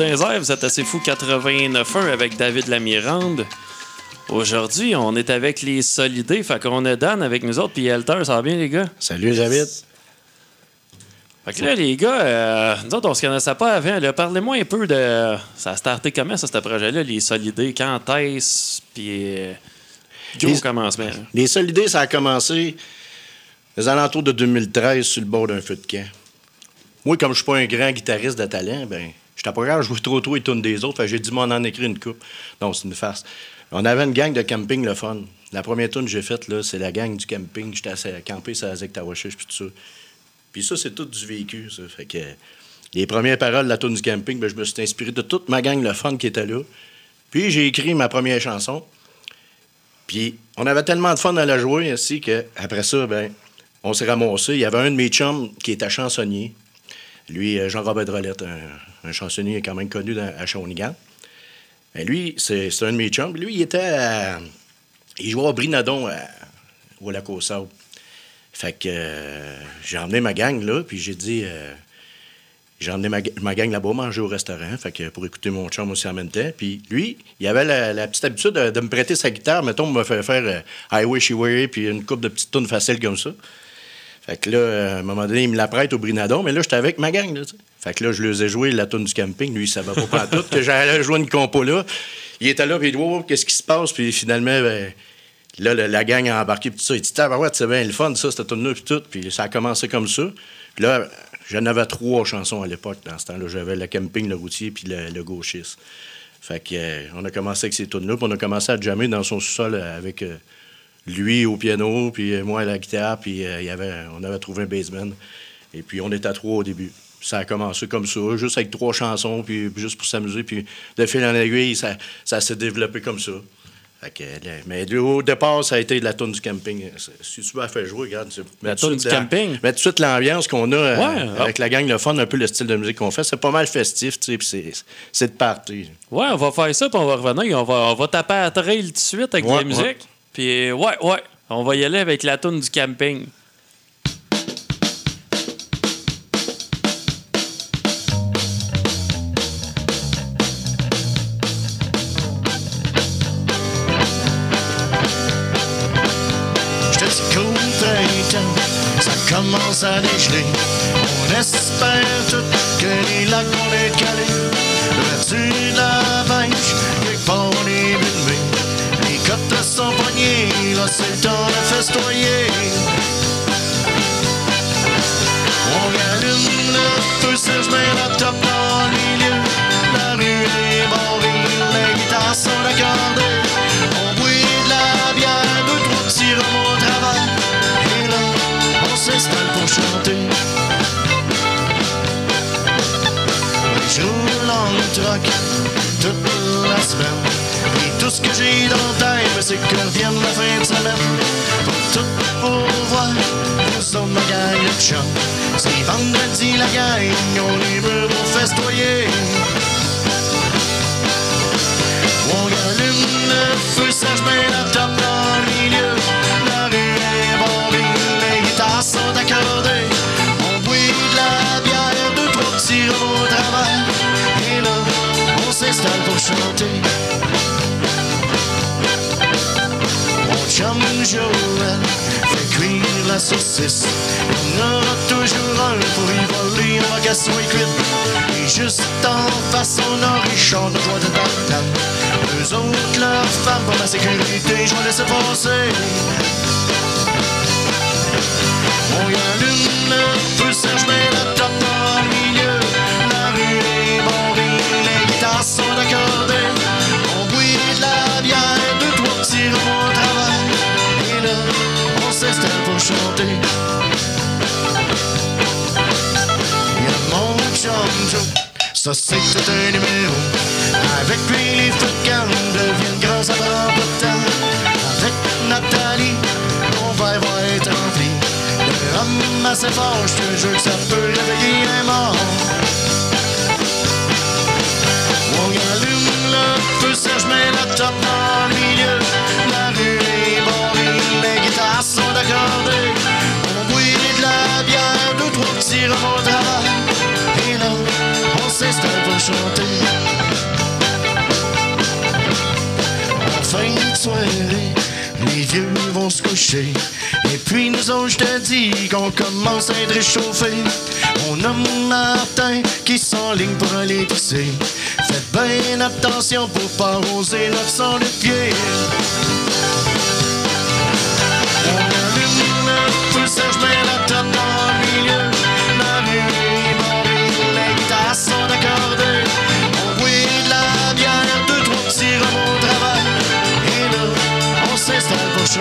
À vous êtes assez fou 89.1 avec David Lamirande. Aujourd'hui, on est avec les Solidés, fait qu'on a Dan avec nous autres, puis Elter, ça va bien les gars? Salut David. Fait que là, les gars, euh, nous autres, on se connaissait pas avant. Parlez-moi un peu de. Ça a starté comment, ça, ce projet-là, les Solidés? Quand est-ce? Puis. euh, Les- commencement. là? Les Solidés, ça a commencé aux alentours de 2013 sur le bord d'un feu de camp. Moi, comme je suis pas un grand guitariste de talent, ben, j'étais pas capable de jouer trop tôt et tunes des autres. J'ai dit, moi, on en écrit une coupe. Non, c'est une farce. On avait une gang de camping, le fun. La première tune que j'ai faite, c'est la gang du camping. J'étais assez- campé sur la Zec Tawachiche, puis tout ça. Puis ça, c'est tout du vécu, les premières paroles de la tune du camping, ben, je me suis inspiré de toute ma gang, le fun qui était là. Puis j'ai écrit ma première chanson. Puis on avait tellement de fun à la jouer ainsi que après ça, ben, on s'est ramassé. Il y avait un de mes chums qui était chansonnier. Lui, euh, Jean-Robert Drolette, un, un chansonnier quand même connu dans- à Shawinigan. Ben, lui, c'est un de mes chums. Lui, il était à- Il jouait au Brinadon à, au lac. Fait que euh, j'ai emmené ma gang là, puis j'ai dit. euh, j'ai emmené ma, ga- ma gang là-bas manger au restaurant, fait que pour écouter mon chum aussi en même temps. Puis lui, il avait la, petite habitude de, me prêter sa guitare, mettons, me faire faire euh, Highway She Way, puis une coupe de petites tunes faciles comme ça. Fait que là, à un moment donné, il me la prête au Brinadon, mais là, j'étais avec ma gang, là. Fait que là, je lui ai joué la tune du camping. Lui, il savait pas tout que j'allais jouer une compo là. Il était là, puis il dit, wow, qu'est-ce qui se passe? Puis finalement, ben, là, la, gang a embarqué, puis tout ça. Il dit, ouais, c'est bien le fun, ça, cette tune là puis tout. Puis ça a commencé comme ça. Puis là, j'en avais trois chansons à l'époque, dans ce temps-là. J'avais le camping, le routier, puis le, le gauchiste. Fait que, euh, on a commencé avec ces tunes-là, puis on a commencé à jammer dans son sous-sol euh, avec euh, lui au piano, puis euh, moi à la guitare, puis euh, il y avait, on avait trouvé un bassman. Et puis on était à trois au début. Ça a commencé comme ça, juste avec trois chansons, puis puis juste pour s'amuser. Puis de fil en aiguille, ça, ça s'est développé comme ça. Fait que, mais au départ, ça a été de la tune du camping. Si tu m'as fait jouer, regarde. La de du camping? Mets tout de suite l'ambiance qu'on a euh, Ouais. avec la gang, le fun, un peu le style de musique qu'on fait. C'est pas mal festif, tu sais, puis c'est- c'est de party. Ouais, on va faire ça, puis on va revenir. On va, on va taper à trail tout de suite avec Ouais, la musique. ouais. Puis ouais, ouais, on va y aller avec la toune du camping. Et tout ce que j'ai dans le ben, c'est que revienne la fin de semaine. Pour tout pour voir, nous sommes ma gang de chum. C'est vendredi la gang, on est venu pour festoyer. On allume le feu, ça je mets la top dans le milieu. Chum Joël fait cuire la saucisse. En aura toujours un pour y voler en vocation et cuite. Et juste en face, on a Richard de joie de banane. Eux autres, leurs femmes, pour ma sécurité, je vais laisser passer. On y allume feu, Serge met la ça c'est un numéro. Avec lui, les camp deviennent pas de temps. Avec Nathalie, verre va être rempli. Le rhum assez fort, je te jure que ça peut réveiller un mort. On allume le feu, Serge met la top dans le milieu. La rue est barrée, les guitares sont accordées. En fin de soirée, les vieux vont se coucher. Et puis nous autres, je te dis qu'on commence à être réchauffé. On a Martin qui s'enligne pour aller pisser. Faites bien attention pour pas oser leur sang de pied.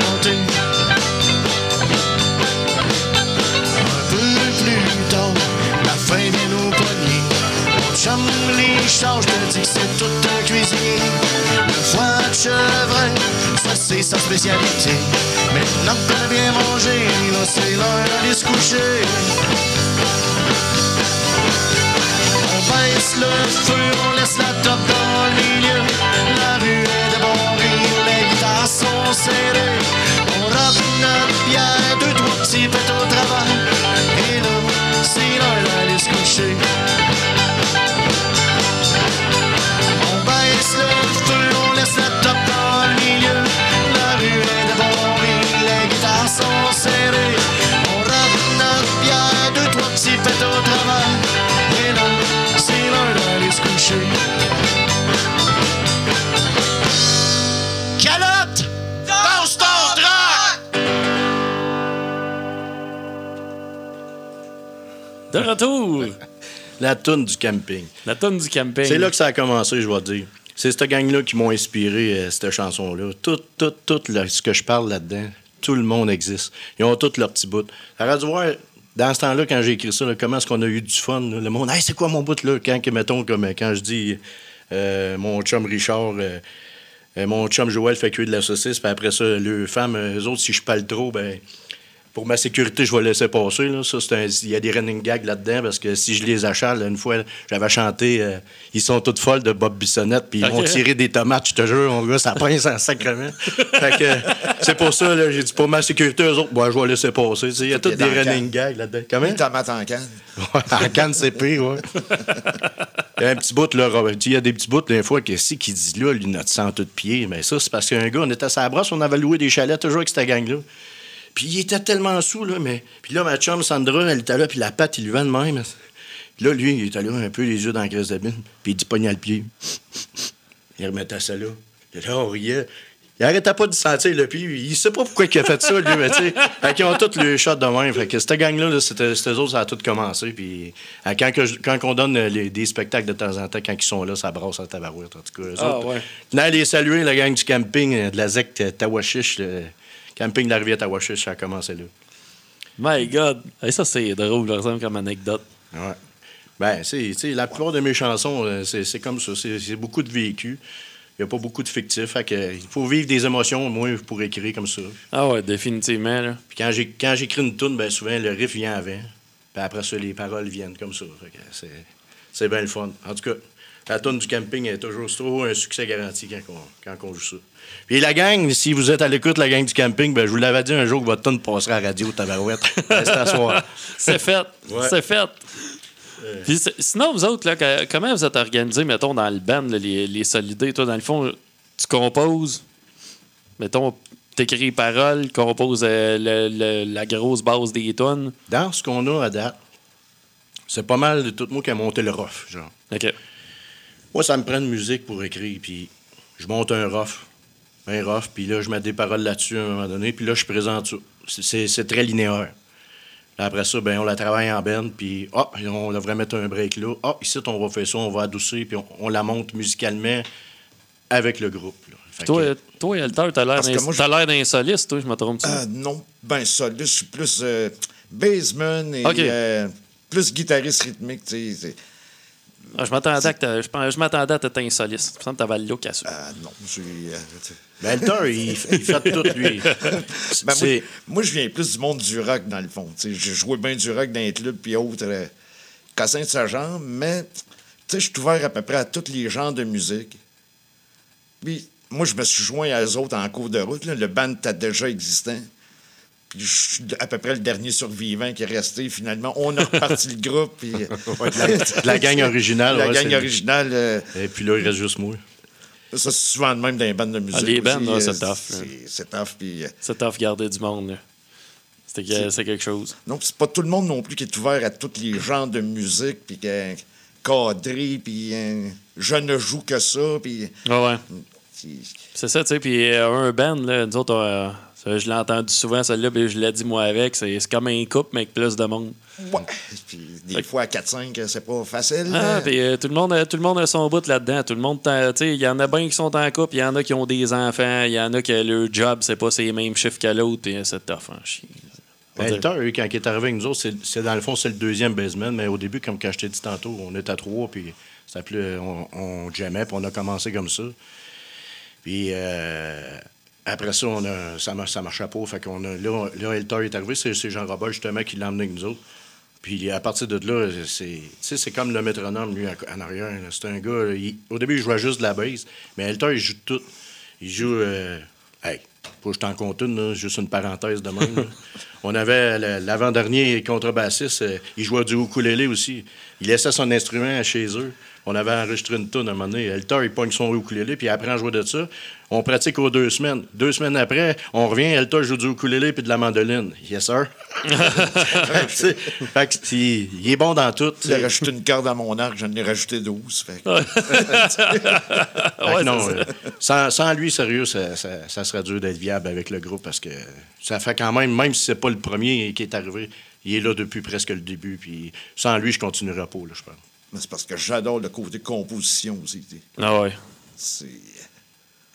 Un peu plus tard, la fin vient nous pogner. On chame les charges, je te dis que c'est tout un cuisinier. Le foie de chevreuil, ça c'est sa spécialité. Maintenant qu'on a bien mangé, c'est l'heure d'aller se coucher. On baisse le feu, on laisse la top dans le milieu. La rue sont serrées. On notre bière, deux, trois petits pets au travail. Et là, c'est l'heure d'aller se coucher. De retour, La toune du camping. la tonne du camping. C'est là que ça a commencé, je vais te dire. C'est cette gang-là qui m'ont inspiré euh, cette chanson-là. Tout, tout, tout le- ce que je parle là-dedans, tout le monde existe. Ils ont tous leurs petits bouts. T'aurais dû voir, dans ce temps-là, quand j'ai écrit ça, là, comment est-ce qu'on a eu du fun. là? Le monde, hey, c'est quoi mon bout là? Quand, mettons, comme euh, quand je dis euh, mon chum Richard, euh, mon chum Joël fait cuire de la saucisse, puis après ça, le femme, euh, eux autres, si je parle trop, ben. Pour ma sécurité, je vais laisser passer. Là. Ça, c'est un- il y a des running gags là-dedans parce que si je les achale, une fois, j'avais chanté euh, Ils sont toutes folles de Bob Bissonnette, puis ils vont tirer des tomates, je te jure, mon gars, ça pince en sacrement. fait que c'est pour ça, là, j'ai dit pour ma sécurité, eux autres, bon, je vais laisser passer. Il y a Tout tous est des running can. gags là-dedans. Comment? Une tomate en canne. Ouais, en canne, c'est pire, ouais. Il y a un petit bout, là, Robert. Il y a des petits bouts, des fois, que si qui dit là, lui, notre centre de pied. Mais ça, c'est parce qu'un gars, on était à sa brosse, on avait loué des chalets toujours avec cette gang-là. Puis il était tellement sous, là, mais. Puis là, ma chum Sandra, elle était là, puis la patte, il lui vend de même. Puis là, lui, il était là, un peu les yeux dans la graisse de bine, puis il dit pognait le pied. Il remettait ça là. Puis là, on riait. Il arrêtait pas de sentir le pied. Il sait pas pourquoi il a fait ça, lui, mais tu sais. Fait qu'ils ont tous le shot de même. Fait que cette gang-là, là, c'était c'était eux autres, ça a tout commencé. Puis euh, quand, que quand on donne euh, les- des spectacles de temps en temps, quand ils sont là, ça brasse en tabarouette. En tout cas, eux Ah, autres. ouais. Venez les saluer, la gang du camping euh, de la ZEC. Le camping la rivière Tawachiche, ça a commencé là. My God. Hey, ça, c'est drôle, par exemple, comme anecdote. Ouais. Ben, tu sais, la plupart de mes chansons, euh, c'est, comme ça. C'est, beaucoup de vécu. Il n'y a pas beaucoup de euh, il faut vivre des émotions, moi, pour écrire comme ça. Ah ouais, définitivement. Là. Puis quand, j'écris une tune, ben souvent, le riff vient avant. Puis après ça, les paroles viennent comme ça. C'est bien le fun. En tout cas, la tune du camping est toujours, toujours un succès garanti quand on, quand on joue ça. Puis la gang, si vous êtes à l'écoute, la gang du camping, ben je vous l'avais dit un jour que votre tune passera à la radio, tabarouette. C'est fait. Ouais. C'est fait. Puis c'est- sinon, vous autres, là, que- comment vous êtes organisés, mettons, dans le band, là, les, les solidés? Toi, dans le fond, tu composes, mettons, t'écris les paroles, composes euh, le- le- la grosse base des tonnes. Dans ce qu'on a à date, c'est pas mal de tout moi qui a monté le rough, genre. OK. Moi, ça me prend de musique pour écrire, puis je monte un rough, un rough, puis là, je mets des paroles là-dessus à un moment donné, puis là, je présente ça. C'est- très linéaire. Après ça, ben, on la travaille en band, puis ah, on devrait mettre un break là. Ah, ici, on va faire ça, on va adoucir, puis on, on la monte musicalement avec le groupe. là. Toi, que- toi Alter, t'as l'air d'un moi, je- t'as l'air d'un soliste, toi, je me trompe Ah, non, ben là, je suis plus euh, baseman et euh, plus guitariste rythmique, tu sais. Ah, je m'attendais à que je pense- je m'attendais à t'être un soliste. Il me que t'avais le look à ça. Ah non, je suis... euh. Ben, le temps, il, il fait tout, lui. Ben, moi, je viens plus du monde du rock, dans le fond. J'ai joué bien du rock dans les clubs puis autres, euh, cassin de ce genre, mais tu sais, je suis ouvert à peu près à tous les genres de musique. Puis moi, je me suis joint à eux autres en cours de route. là. Le band était déjà existant. Puis je suis à peu près le dernier survivant qui est resté. Finalement, on a reparti le groupe. Puis, Ouais, la, gang originale. la ouais, gang originale, euh, Et puis là, il reste juste moi. ça, c'est souvent de même dans les bandes de musique. les bandes, euh, c'est tough, c'est- tough. Puis, euh, C'est tough garder du monde. là. C'était que- C'est quelque chose. non, puis c'est pas tout le monde non plus qui est ouvert à tous les genres de musique. Puis que- cadré. Puis euh, je ne joue que ça. Puis. Ouais, ouais. c'est- C'est ça, tu sais. Puis euh, un band, là, nous autres, euh, ça, je l'ai entendu souvent, celle-là, puis je l'ai dit moi avec. C'est c'est comme un couple, mais avec plus de monde. Ouais. Puis des fois, à 4-5, c'est pas facile. Ah, Euh, puis euh, tout, le monde, a- tout le monde a son bout là-dedans. Tout le monde, t'en- tu sais, il y en a bien qui sont en couple, il y en a qui ont des enfants, il y en a que leur job, c'est pas ces mêmes chiffres qu'à l'autre, puis c'est tough, hein, chier. On dirait- Elter, lui, quand il est arrivé avec nous autres, c'est- c'est dans le fond, c'est le deuxième baseman, mais au début, comme quand je t'ai dit tantôt, on était à trois, puis ça s'appelait- on, on jammait, puis on a commencé comme ça. Puis euh, après ça, on a, ça, ça marchait pas. Fait qu'on a, là, là, Elter est arrivé, c'est c'est Jean-Robert justement qui l'a emmené avec nous autres. Puis à partir de là, c'est comme le métronome, lui, en arrière. C'est un gars, là, il- au début, il jouait juste de la base, mais Elter, il joue tout. Il joue. euh, hey, faut que je t'en compte une, là, juste une parenthèse de même. là. On avait l'avant-dernier contrebassiste, euh, il jouait du ukulélé aussi. Il laissait son instrument chez eux. On avait enregistré une tonne à un moment donné. Elter, il pogne son ukulélé, puis il apprend à jouer de ça. On pratique aux deux semaines. Deux semaines après, on revient, Elter joue du ukulélé puis de la mandoline. Yes, sir. Fait que, tu sais, fait que, il, il est bon dans tout. Il a rajouté une corde à mon arc, j'en ai rajouté 12. Fait que- Fait que Ouais, non, euh, sans, sans lui, sérieux, ça, ça- ça serait dur d'être viable avec le groupe parce que ça fait quand même, même si c'est pas le premier qui est arrivé, il est là depuis presque le début. Puis sans lui, je continuerai pas, là, je pense. Mais c'est parce que j'adore le côté composition aussi. Ah ouais. C'est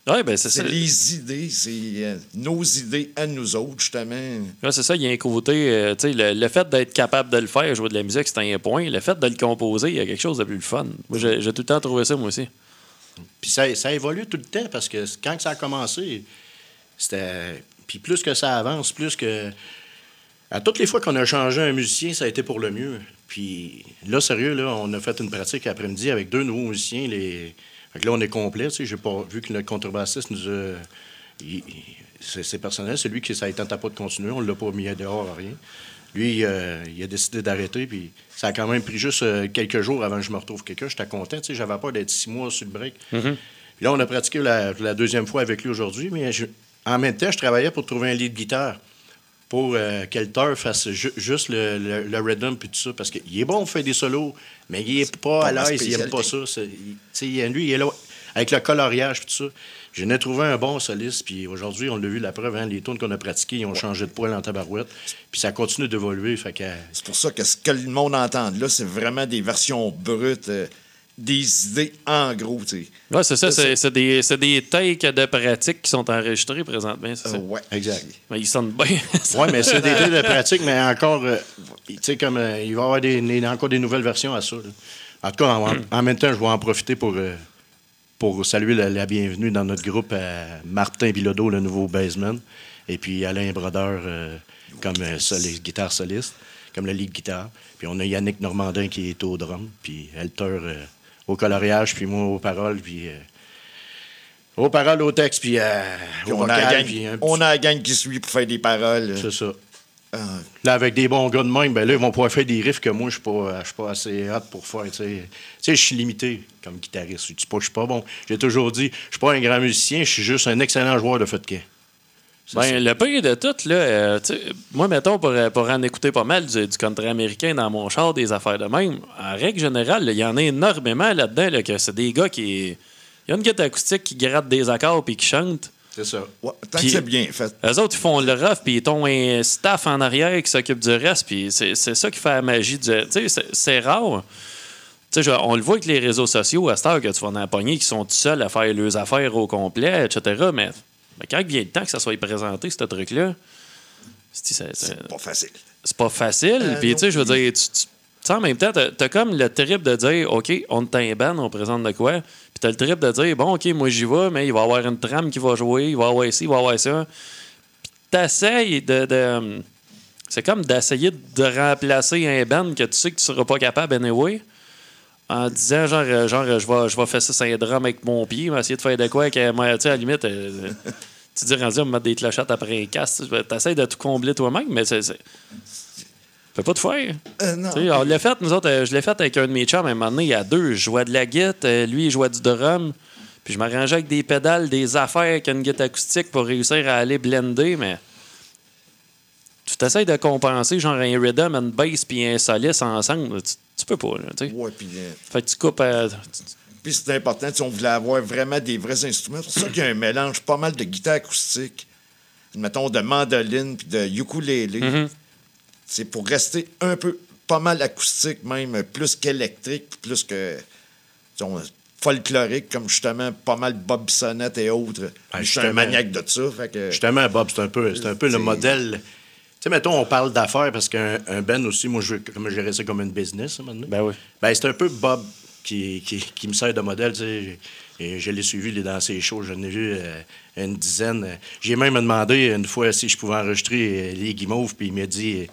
Ouais, ben c'est ça. c'est les idées, c'est euh, nos idées à nous autres, justement. Ouais, c'est ça, il y a un côté, euh, tu sais, le, le fait d'être capable de le faire, jouer de la musique, c'est un point. Le fait de le composer, il y a quelque chose de plus fun. Moi, j'ai j'ai tout le temps trouvé ça, moi aussi. Puis ça, ça évolue tout le temps parce que quand ça a commencé, c'était. Puis plus que ça avance, plus que. À toutes les fois qu'on a changé un musicien, ça a été pour le mieux. Puis là, sérieux, là, on a fait une pratique après-midi avec deux nouveaux musiciens. Les... Fait que là, on est complet. J'ai pas vu que le contrebassiste nous a. il- C'est personnel, c'est lui qui ça ne tentait pas de continuer. On ne l'a pas mis dehors, rien. Lui, euh, il a décidé d'arrêter, puis ça a quand même pris juste euh, quelques jours avant que je me retrouve quelqu'un. J'étais content, tu sais, j'avais peur d'être six mois sur le break. Puis là, on a pratiqué la, la deuxième fois avec lui aujourd'hui, mais je- en même temps, je travaillais pour trouver un lead guitare pour euh, qu'Elter fasse ju- juste le, le, le rhythm puis tout ça, parce qu'il est bon pour faire des solos, mais il est pas pas à l'aise, il aime pas ça. il- lui, il est là avec le coloriage puis tout ça. Je n'ai trouvé un bon soliste, puis aujourd'hui, on l'a vu la preuve, hein, les tunes qu'on a pratiquées, ils ont changé de poil en tabarouette, puis ça continue d'évoluer, que... C'est pour ça que ce que le monde entend là, c'est vraiment des versions brutes, euh, des idées en gros, tu sais. Ouais, c'est ça, c'est c'est des, c'est des takes de pratique qui sont enregistrés présentement, c'est ça. Euh, ouais. Exact. Mais ils sonnent bien. Oui, mais c'est des idées de pratique, mais encore, euh, tu sais, comme euh, il va y avoir des, des- encore des nouvelles versions à ça. là. En tout cas, en, en même temps, je vais en profiter pour, euh, pour saluer la, la bienvenue dans notre groupe à Martin Bilodeau, le nouveau baseman, et puis Alain Brodeur euh, comme euh, soli- guitare soliste, comme le lead guitare. Puis on a Yannick Normandin qui est au drum, puis Elter euh, au coloriage, puis moi aux paroles, puis... euh, aux paroles, au texte, puis euh, Puis on, a gang, puis un petit- on a la gang qui suit pour faire des paroles. C'est ça. Ah, Là, avec des bons gars de même, ben là, ils vont pouvoir faire des riffs que moi, je je suis pas assez hot pour faire. Tu sais, je suis limité comme guitariste. Je je suis pas bon. J'ai toujours dit, je suis pas un grand musicien, je suis juste un excellent joueur de foot de camp. Ben, le pire de tout, là, euh, moi, mettons, pour, euh, pour en écouter pas mal du, du country américain dans mon char, des affaires de même, en règle générale, il y en a énormément là-dedans, là, que c'est des gars qui. Il y a une guitare acoustique qui gratte des accords puis qui chante. C'est ça. ouais, tant que c'est bien fait. Eux autres, ils font le rough, puis ils ont un staff en arrière qui s'occupe du reste, puis c'est c'est ça qui fait la magie du. Tu sais, c'est- rare. Tu sais, je- on le voit avec les réseaux sociaux à cette heure que tu vas en apogner qui sont tout seuls à faire leurs affaires au complet, etc. Mais, mais quand il vient le temps que ça soit présenté, ce truc-là, c'est pas facile. c'est pas facile. Euh, Puis, tu sais, je veux dire, tu, tu- en même temps, t'as as comme le trip de dire, OK, on un band, on présente de quoi? Puis, t'as le trip de dire, bon, OK, moi, j'y vais, mais il va y avoir une trame qui va jouer, il va y avoir ci, il va y avoir ça. Puis, t'essayes de. de- c'est comme d'essayer de remplacer un band que tu sais que tu seras pas capable, anyway. En disant, genre, euh, genre je vais, je vais faire ça un drum avec mon pied, mais essayer de faire de quoi, que, moi, tu sais, à la limite, euh, tu dis, rendu à me mettre des clochettes après un casque, tu essaies de tout combler toi-même, mais c'est. Fais pas de faire. Euh, non. Tu sais, on l'a fait, nous autres, euh, je l'ai fait avec un de mes chums à un moment donné, il y a deux. Je jouais de la guitare, euh, lui, il jouait du drum. Puis je m'arrangeais avec des pédales, des affaires avec une guitare acoustique pour réussir à aller blender, mais. Tu t'essayes de compenser, genre un rhythm, une bass puis un soliste ensemble. Tu, tu peux pas, là, tu sais. Ouais, puis euh, Fait que tu coupes. euh, tu- puis c'est important, si on voulait avoir vraiment des vrais instruments. C'est pour ça qu'il y a un mélange pas mal de guitare acoustique, mettons de mandoline puis de ukulélé. Mhm. C'est pour rester un peu, pas mal acoustique même, plus qu'électrique, puis plus que disons, folklorique, comme justement pas mal Bob Bissonnette et autres. Ah, je suis un maniaque de ça. Fait que, Justement, Bob, c'est un peu, c'est un peu le modèle. Tu sais, mettons, on parle d'affaires parce qu'un un Ben aussi, moi, je veux comme gérer ça comme une business, hein, maintenant. Ben oui. Ben, c'est un peu Bob qui, qui, qui me sert de modèle, tu sais. Et je l'ai suivi dans ses shows, j'en ai vu euh, une dizaine. J'ai même demandé une fois si je pouvais enregistrer euh, les guimauves, puis il m'a dit,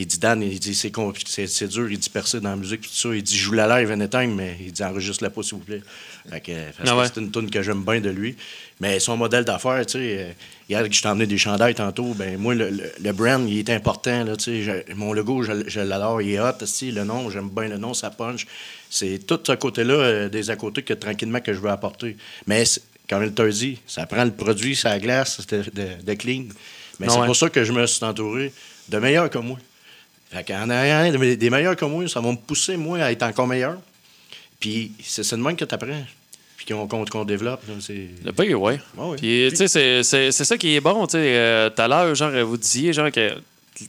il dit Dan, il dit c'est compliqué, c'est, c'est dur, il dit percer dans la musique, tout ça. Il dit joue la live anytime, mais il dit enregistre-la pas, s'il vous plaît. Fait que, parce Ah que ouais. c'est une tune que j'aime bien de lui. Mais son modèle d'affaires, tu sais, euh, hier que je t'ai emmené des chandails tantôt, ben moi, le, le- le brand, il est important, là, tu sais. Mon logo, je, je l'adore, il est hot, aussi, le nom, j'aime bien le nom, ça punch. C'est tout ce côté-là, euh, des à côté que tranquillement que je veux apporter. Mais comme il t'a dit, ça prend le produit, ça glace de, de- de clean. Mais Ah c'est ouais. pour ça que je me suis entouré de meilleurs comme moi. Fait qu'en ayant des des meilleurs comme moi, ça va me pousser, moi, à être encore meilleur. Puis c'est c'est de même que tu apprends. Puis qu'on qu'on- qu'on développe. là, c'est- Le pire, ouais. Ouais, ouais. Puis, tu sais, c'est- c'est c'est ça qui est bon. Tu sais, euh, tout à l'heure, genre, vous disiez, genre, que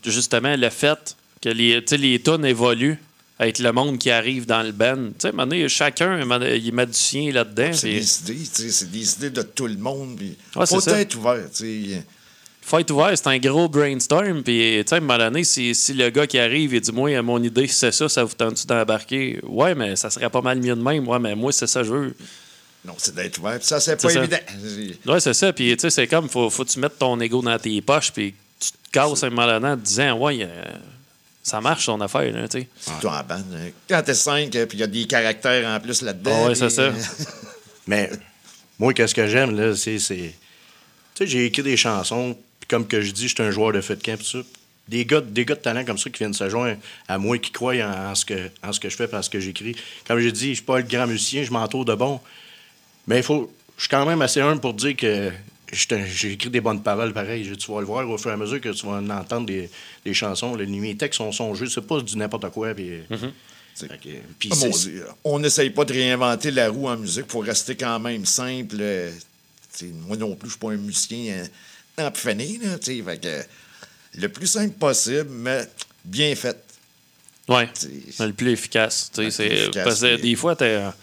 justement, le fait que les, tu sais, les tunes évoluent avec le monde qui arrive dans le band. Tu sais, donné, chacun, il met du sien là-dedans. c'est puis des idées, tu sais, c'est des idées de tout le monde. Puis Ouais, faut c'est être ouvert. tu sais. Faut être ouvert, c'est un gros brainstorm. Puis, tu sais, à un moment donné, si, si le gars qui arrive et dit, moi, mon idée, c'est ça, ça vous tente-tu d'embarquer? Ouais, mais ça serait pas mal mieux de même. Ouais, mais moi, c'est ça que je veux. Non, c'est d'être ouvert. Puis ça, c'est pas ça. évident. Ouais, c'est ça. Puis, tu sais, c'est comme, faut, faut que tu mettes ton ego dans tes poches, puis tu te casses un moment donné en te disant, ouais, euh, ça marche ton affaire, là, tu sais. Surtout en bande. hein. Quand t'es cinq, euh, puis il y a des caractères en plus là-dedans. Ah ouais, c'est ça. euh, Mais moi, qu'est-ce que j'aime, là, c'est. c'est- Tu sais, j'ai écrit des chansons, comme que je dis, je suis un joueur de foot camp, tout ça. Des gars, des gars de talent comme ça qui viennent se joindre à moi, qui croient en, en ce, que, en ce que je fais, en ce que j'écris. Comme j'ai dit, je suis pas le grand musicien, je m'entoure de bons. Mais il faut. Je suis quand même assez humble pour dire que je j'ai écrit des bonnes paroles pareil. Je- Tu vas le voir au fur et à mesure que tu vas en entendre des, des chansons. Les, mes textes sont songés, c'est pas du n'importe quoi. Puis, Fait que- puis Ah, on n'essaye pas de réinventer la roue en musique pour rester quand même simple. euh, moi non plus, je suis pas un musicien empifani, là, tu sais, le plus simple possible, mais bien fait. Ouais. C'est- Le plus efficace. tu sais, Le plus c'est- efficace, parce que des fois, t'as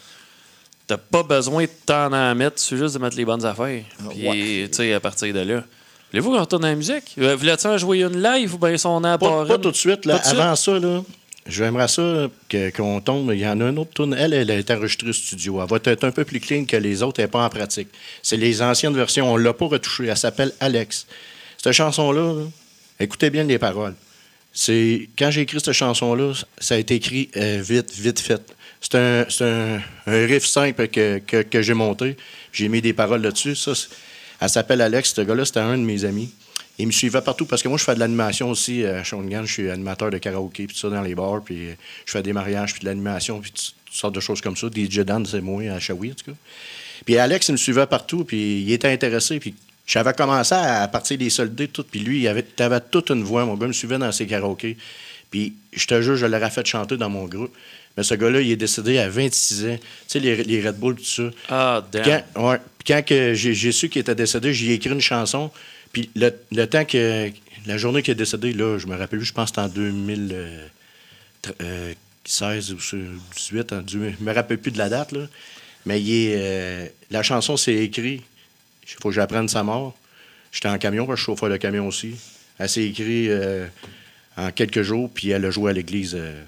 t'as pas besoin de t'en en mettre, c'est juste de mettre les bonnes affaires. Ah, Puis, ouais. tu sais, à partir de là. Voulez-vous qu'on retourne à la musique? Euh, Voulez-tu en jouer une live ou bien son Pas, apport? pas tout de suite. Là. Pas tout Avant ça, là, j'aimerais ça qu'on tombe. Il y en a une autre tourne. Elle, elle été enregistrée studio. Elle va être un peu plus clean que les autres. Elle pas en pratique. C'est les anciennes versions. On ne l'a pas retouchée. Elle s'appelle Alex. Cette chanson-là, là, écoutez bien les paroles. C'est Quand j'ai écrit cette chanson-là, ça a été écrit euh, vite, vite fait. C'est un, un- un riff simple que, que- j'ai monté. J'ai mis des paroles là-dessus. Elle s'appelle Alex. Ce gars-là, c'était un de mes amis. Il me suivait partout parce que moi, je fais de l'animation aussi à Shawinigan. Je suis animateur de karaoké, puis tout ça dans les bars. Puis euh, je fais des mariages, puis de l'animation, puis toutes sortes de choses comme ça. DJ Dan, c'est moi, à Shawi, en tout cas. Puis Alex, il me suivait partout, puis il était intéressé. Puis j'avais commencé à partir des soldés, tout. Puis lui, il avait, avait toute une voix. Mon gars me suivait dans ses karaokés. Puis je te jure, je l'aurais fait chanter dans mon groupe. Mais ce gars-là, il est décédé à 26 ans. Tu sais, les, les Red Bull, tout ça. Ah, damn. Quand, ouais, quand j'ai su qu'il était décédé, j'ai écrit une chanson. Puis le, le temps que. La journée qu'il est décédé, là, je me rappelle plus, je pense que c'était en 2016 ou 2018. En, je me rappelle plus de la date, là. Mais euh, la chanson, c'est écrit. Il faut que j'apprenne sa mort. J'étais en camion, parce que je chauffeur de camion aussi. Elle s'est écrite euh, en quelques jours, puis elle a joué à l'église euh,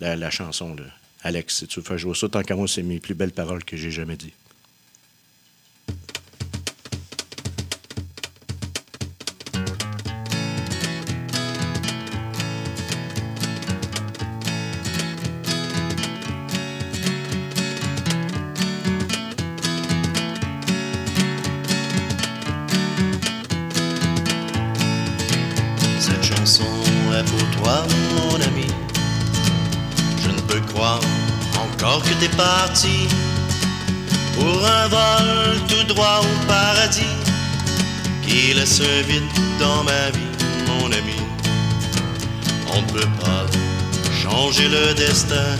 la, la chanson. Là. Alex, si tu veux faire jouer ça, tant qu'à moi, c'est mes plus belles paroles que j'ai jamais dites. toi, mon ami. Je ne peux croire encore que t'es parti pour un vol tout droit au paradis qui laisse un vide dans ma vie, mon ami. On ne peut pas changer le destin,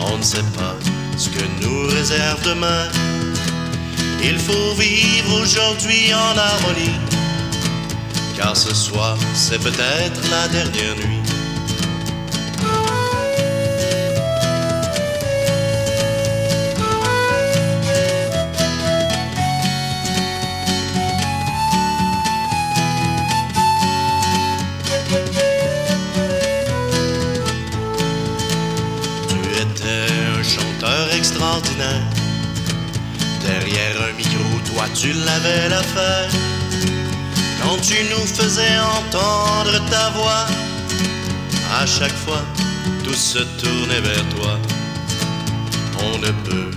on ne sait pas ce que nous réserve demain. Il faut vivre aujourd'hui en harmonie car ce soir c'est peut-être la dernière nuit. Tu étais un chanteur extraordinaire. Derrière un micro, toi tu l'avais l'affaire. Quand tu nous faisais entendre ta voix, à chaque fois, tout se tournait vers toi. On ne peut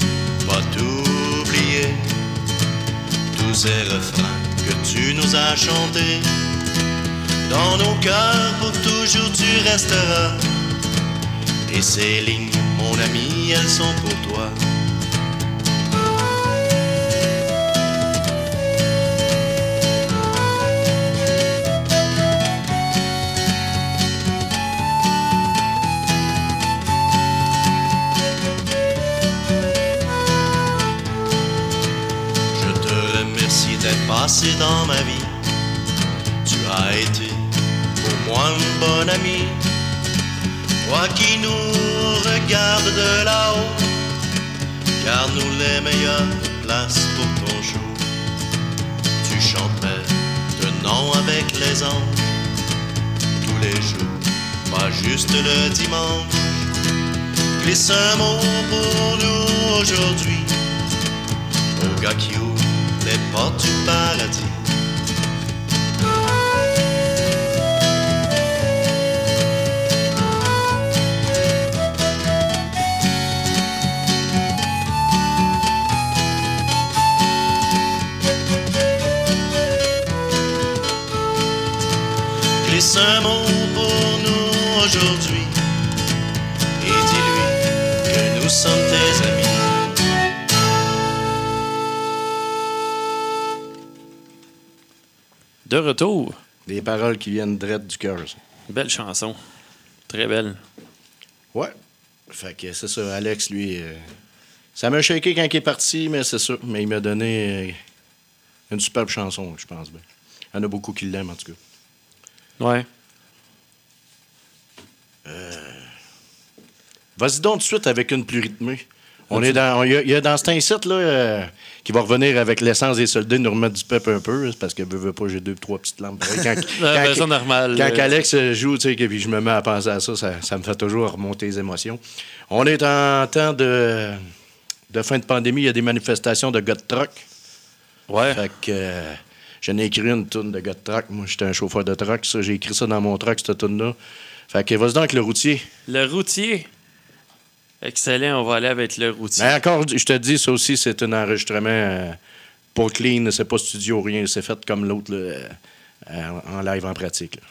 pas t'oublier. Tous ces refrains que tu nous as chantés. Dans nos cœurs, pour toujours tu resteras. Et ces lignes, mon ami, elles sont pour toi. Dans ma vie. Tu as été pour moi un bon ami. Toi qui nous regardes de là-haut, garde-nous les meilleures places pour ton show. Tu chanterais de nom avec les anges tous les jours, pas juste le dimanche. Glisse un mot pour nous aujourd'hui, au gars qui portes du paradis. Glisse un mot retour. Des paroles qui viennent direct du cœur. Belle chanson. Très belle. Ouais. Fait que c'est ça. Alex, lui, euh, ça m'a shaké quand il est parti, mais c'est ça. Mais il m'a donné euh, une superbe chanson, je pense. bien. Il y en a beaucoup qui l'aiment, en tout cas. Ouais. Vas-y donc tout de suite avec une plus rythmée. On est dans, il y a- il y, a dans cet incite là euh, qui va revenir avec l'essence des soldats, nous remettre du pep un peu, parce que veux, veux pas, j'ai deux, trois petites lampes. Quand, ben, normal. Quand Euh, Alex joue, tu sais, puis je me mets à penser à ça, ça, ça me fait toujours remonter les émotions. On est en temps de, de fin de pandémie, il y a des manifestations de de truck. Ouais. Fait que euh, j'en ai écrit une tourne de gars de truck. Moi, j'étais un chauffeur de truck, j'ai écrit ça dans mon truck, cette tourne-là. Fait que vas-y donc avec le routier. Le routier? Excellent, on va aller avec le routier. Mais encore, je te dis, ça aussi, c'est un enregistrement euh, pas clean, c'est pas studio, rien. C'est fait comme l'autre, là, euh, en live, en pratique. là.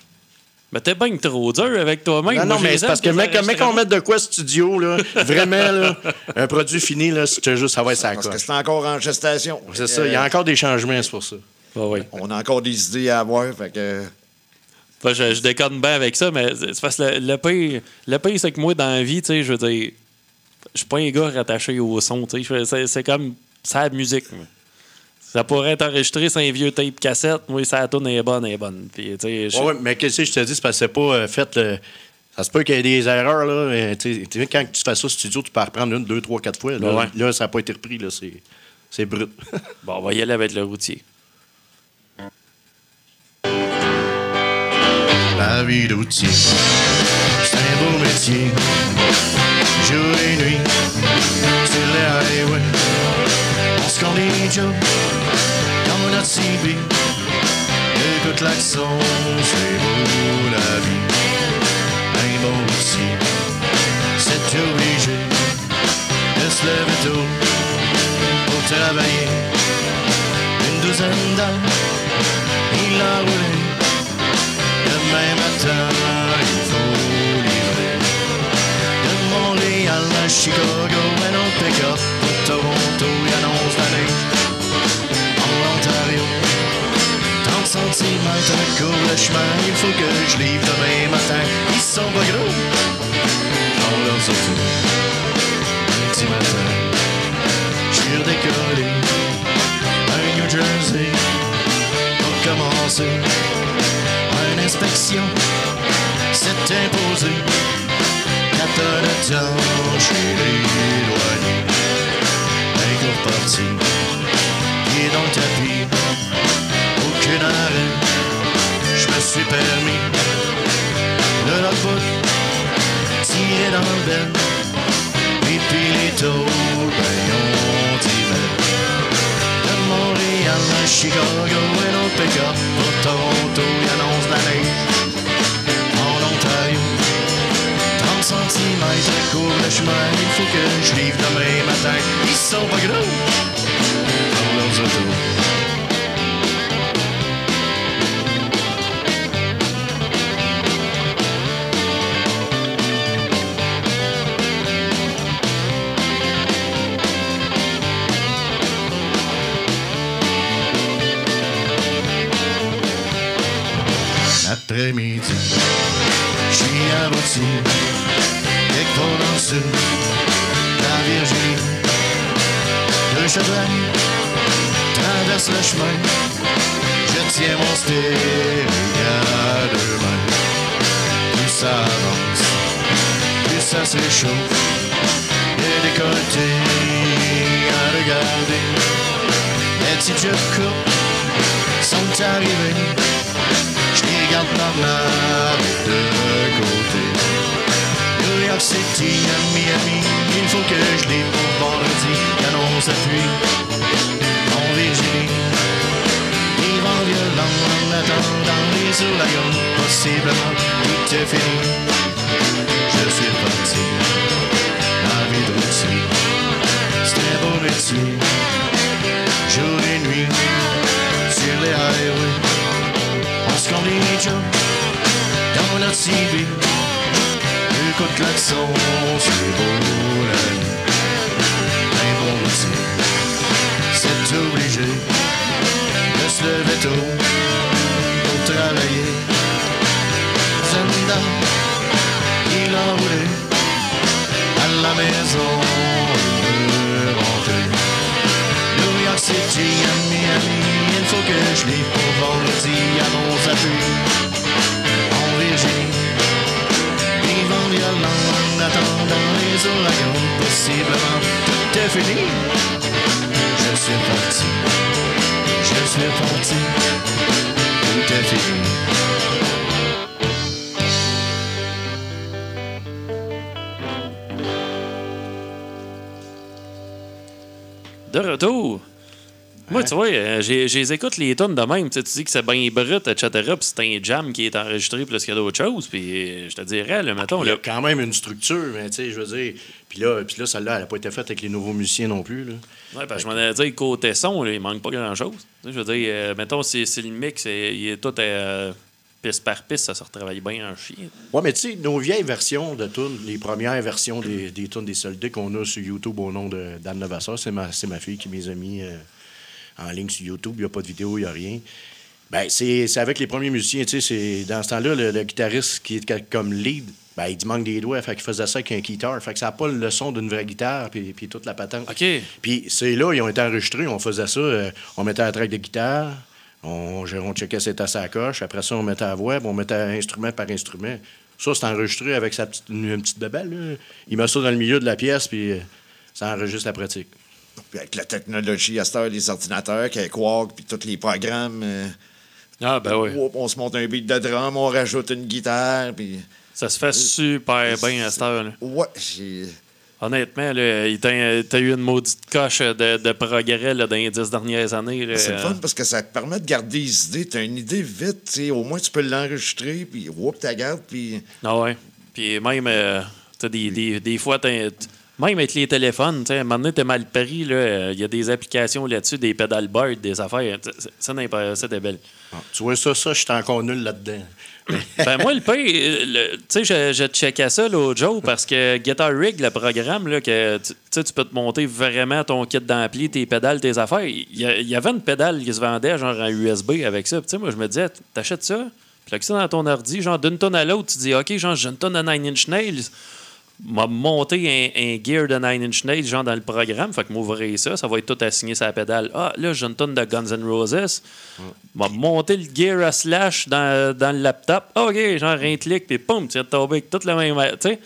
Mais t'es bien trop dur avec toi-même. Non, non, mais c'est parce que, mec, mec, on enregistrements. met de quoi studio, là, vraiment, là, un produit fini, là, c'est juste, ça va être ça Parce que c'est encore en gestation. C'est ça, il y a encore des changements, c'est pour ça. Ah oui. On a encore des idées à avoir. Fait que. Enfin, je, je déconne bien avec ça, mais c'est parce que le, le pire, le pire, c'est que moi, dans la vie, tu sais, je veux dire, je suis pas un gars rattaché au son, C'est, comme ça la musique. moi. Ça pourrait être enregistré sur un vieux tape cassette. Moi, ça tourne est bonne, elle est bonne. Puis, tu sais, je- Ouais, ouais, mais qu'est-ce que je te dis, c'est parce que c'est pas euh, fait. le- Ça se peut qu'il y ait des erreurs, là. mais quand tu fais ça au studio, tu peux en reprendre une, deux, trois, quatre fois. Là, Ouais. là ça n'a pas été repris, là. C'est brut. Bon, on va y aller avec le routier. La vie d'outier, c'est un beau métier. Jour et nuit, sur les highways. On se connaît Joe, dans notre CV. Écoute l'accent, c'est beau la vie. Un beau métier, c'est obligé de se lever tôt pour travailler. Une douzaine d'heures, il a roulé. Faut que je livre demain matin. Ils sont pas gros dans leurs autos. Un petit matin, j'ai redécollé un New Jersey pour commencer. Une inspection s'est imposée. Quatre heures de temps chez les. Un gros parti, pied dans le tapis. Je me suis permis le logbook tiré dans le ben. Et puis les taux, ben. De Montréal à Chicago et nos pick-up pour Toronto, y annonce la neige. En Ontario, 30 cm court le chemin, il faut que je livre demain matin. Ils sont pas gros dans leurs autos. L'après-midi, je suis abouti, quelque part dans le sud, la Virginie. Le cheval traverse le chemin, je tiens mon steering à deux mains. Plus ça avance, plus ça s'échauffe, les décolletés à regarder. Les petits jeux de coupe sont arrivés. Regarde par là de côté. New York City à Miami, il faut que je les pour vendredi. Annonce à pluie en Virginie. Les vents violents en attendant les ouragans. Possiblement tout est fini. Je suis parti. Le fini? Je suis parti, je suis parti, tout est fini. De retour. Moi, tu vois, euh, j'ai j'ai écoute les tonnes de même. Tu sais, tu dis que c'est bien brut, etc. Puis c'est un jam qui est enregistré plus qu'il y a d'autres choses. Puis euh, je te dirais, là, mettons, Il y là, a quand même une structure, mais tu sais, je veux dire. Puis là, puis là celle-là, elle n'a pas été faite avec les nouveaux musiciens non plus. Là. Ouais, parce que je m'en allais dire, côté son, là, il manque pas grand-chose. Je veux dire, euh, mettons, si le mix est, il est tout euh, piste par piste, ça se retravaille bien en chien. Ouais, mais tu sais, nos vieilles versions de tunes, les premières versions des, des tunes des soldats qu'on a sur YouTube au nom de d'Anne Levasseur, c'est ma, c'est ma fille qui les a mis euh, en ligne sur YouTube. Il n'y a pas de vidéo, il n'y a rien. Ben, c'est c'est avec les premiers musiciens, tu sais, c'est- dans ce temps-là, le, le guitariste qui est comme lead, ben, il manque des doigts, fait qu'il faisait ça avec un guitar. Fait que ça n'a pas le son d'une vraie guitare, puis, puis toute la patente. OK. Puis c'est là, ils ont été enregistrés, on faisait ça, euh, on mettait la track de guitare, on, on checkait c'était sa coche, après ça, on mettait la voix, puis on mettait instrument par instrument. Ça, c'est enregistré avec sa petite, une, une petite bebelle. là. Il met ça dans le milieu de la pièce, puis euh, ça enregistre la pratique. Puis avec la technologie, à cette heure, les ordinateurs, avec Quark, puis tous les programmes. euh, Ah, ben oui. On se monte un beat de drum, on rajoute une guitare, puis... Ça se fait super bien à cette heure. là. Ouais, j'ai... Honnêtement, t'as eu une maudite coche de, de progrès là, dans les dix dernières années. C'est le fun parce que ça te permet de garder des idées. T'as une idée vite, au moins tu peux l'enregistrer, puis whoop, tu gardes, puis... Ah ouais. Puis même, euh, t'as des, des, des fois, t'as- même avec les téléphones, à un moment donné, t'es mal pris, euh, il y a des applications là-dessus, des pedalboards, des affaires. Ça, ça, c'est belle. Ah, tu vois, ça, ça, je suis encore nul là-dedans. Ben moi, le le- tu sais, je, je checkais ça l'autre jour parce que Guitar Rig, le programme, là, que tu peux te monter vraiment ton kit d'ampli, tes pédales, tes affaires. Il y, avait une pédale qui se vendait genre en USB avec ça. Puis, moi, je me disais, t'achètes ça, Puis ça dans ton ordi, genre d'une tonne à l'autre, tu dis, OK, genre, j'ai une tonne de Nine Inch Nails. M'a monté un, un gear de Nine Inch Nails, genre dans le programme. Fait que m'ouvrir ça, ça va être tout assigné sur la pédale. Ah, là, j'ai une tonne de Guns N' Roses. M'a monté le gear à slash dans, dans le laptop. Ah, OK, genre un clic, puis poum, tu vas tomber avec toute la même. Tu sais.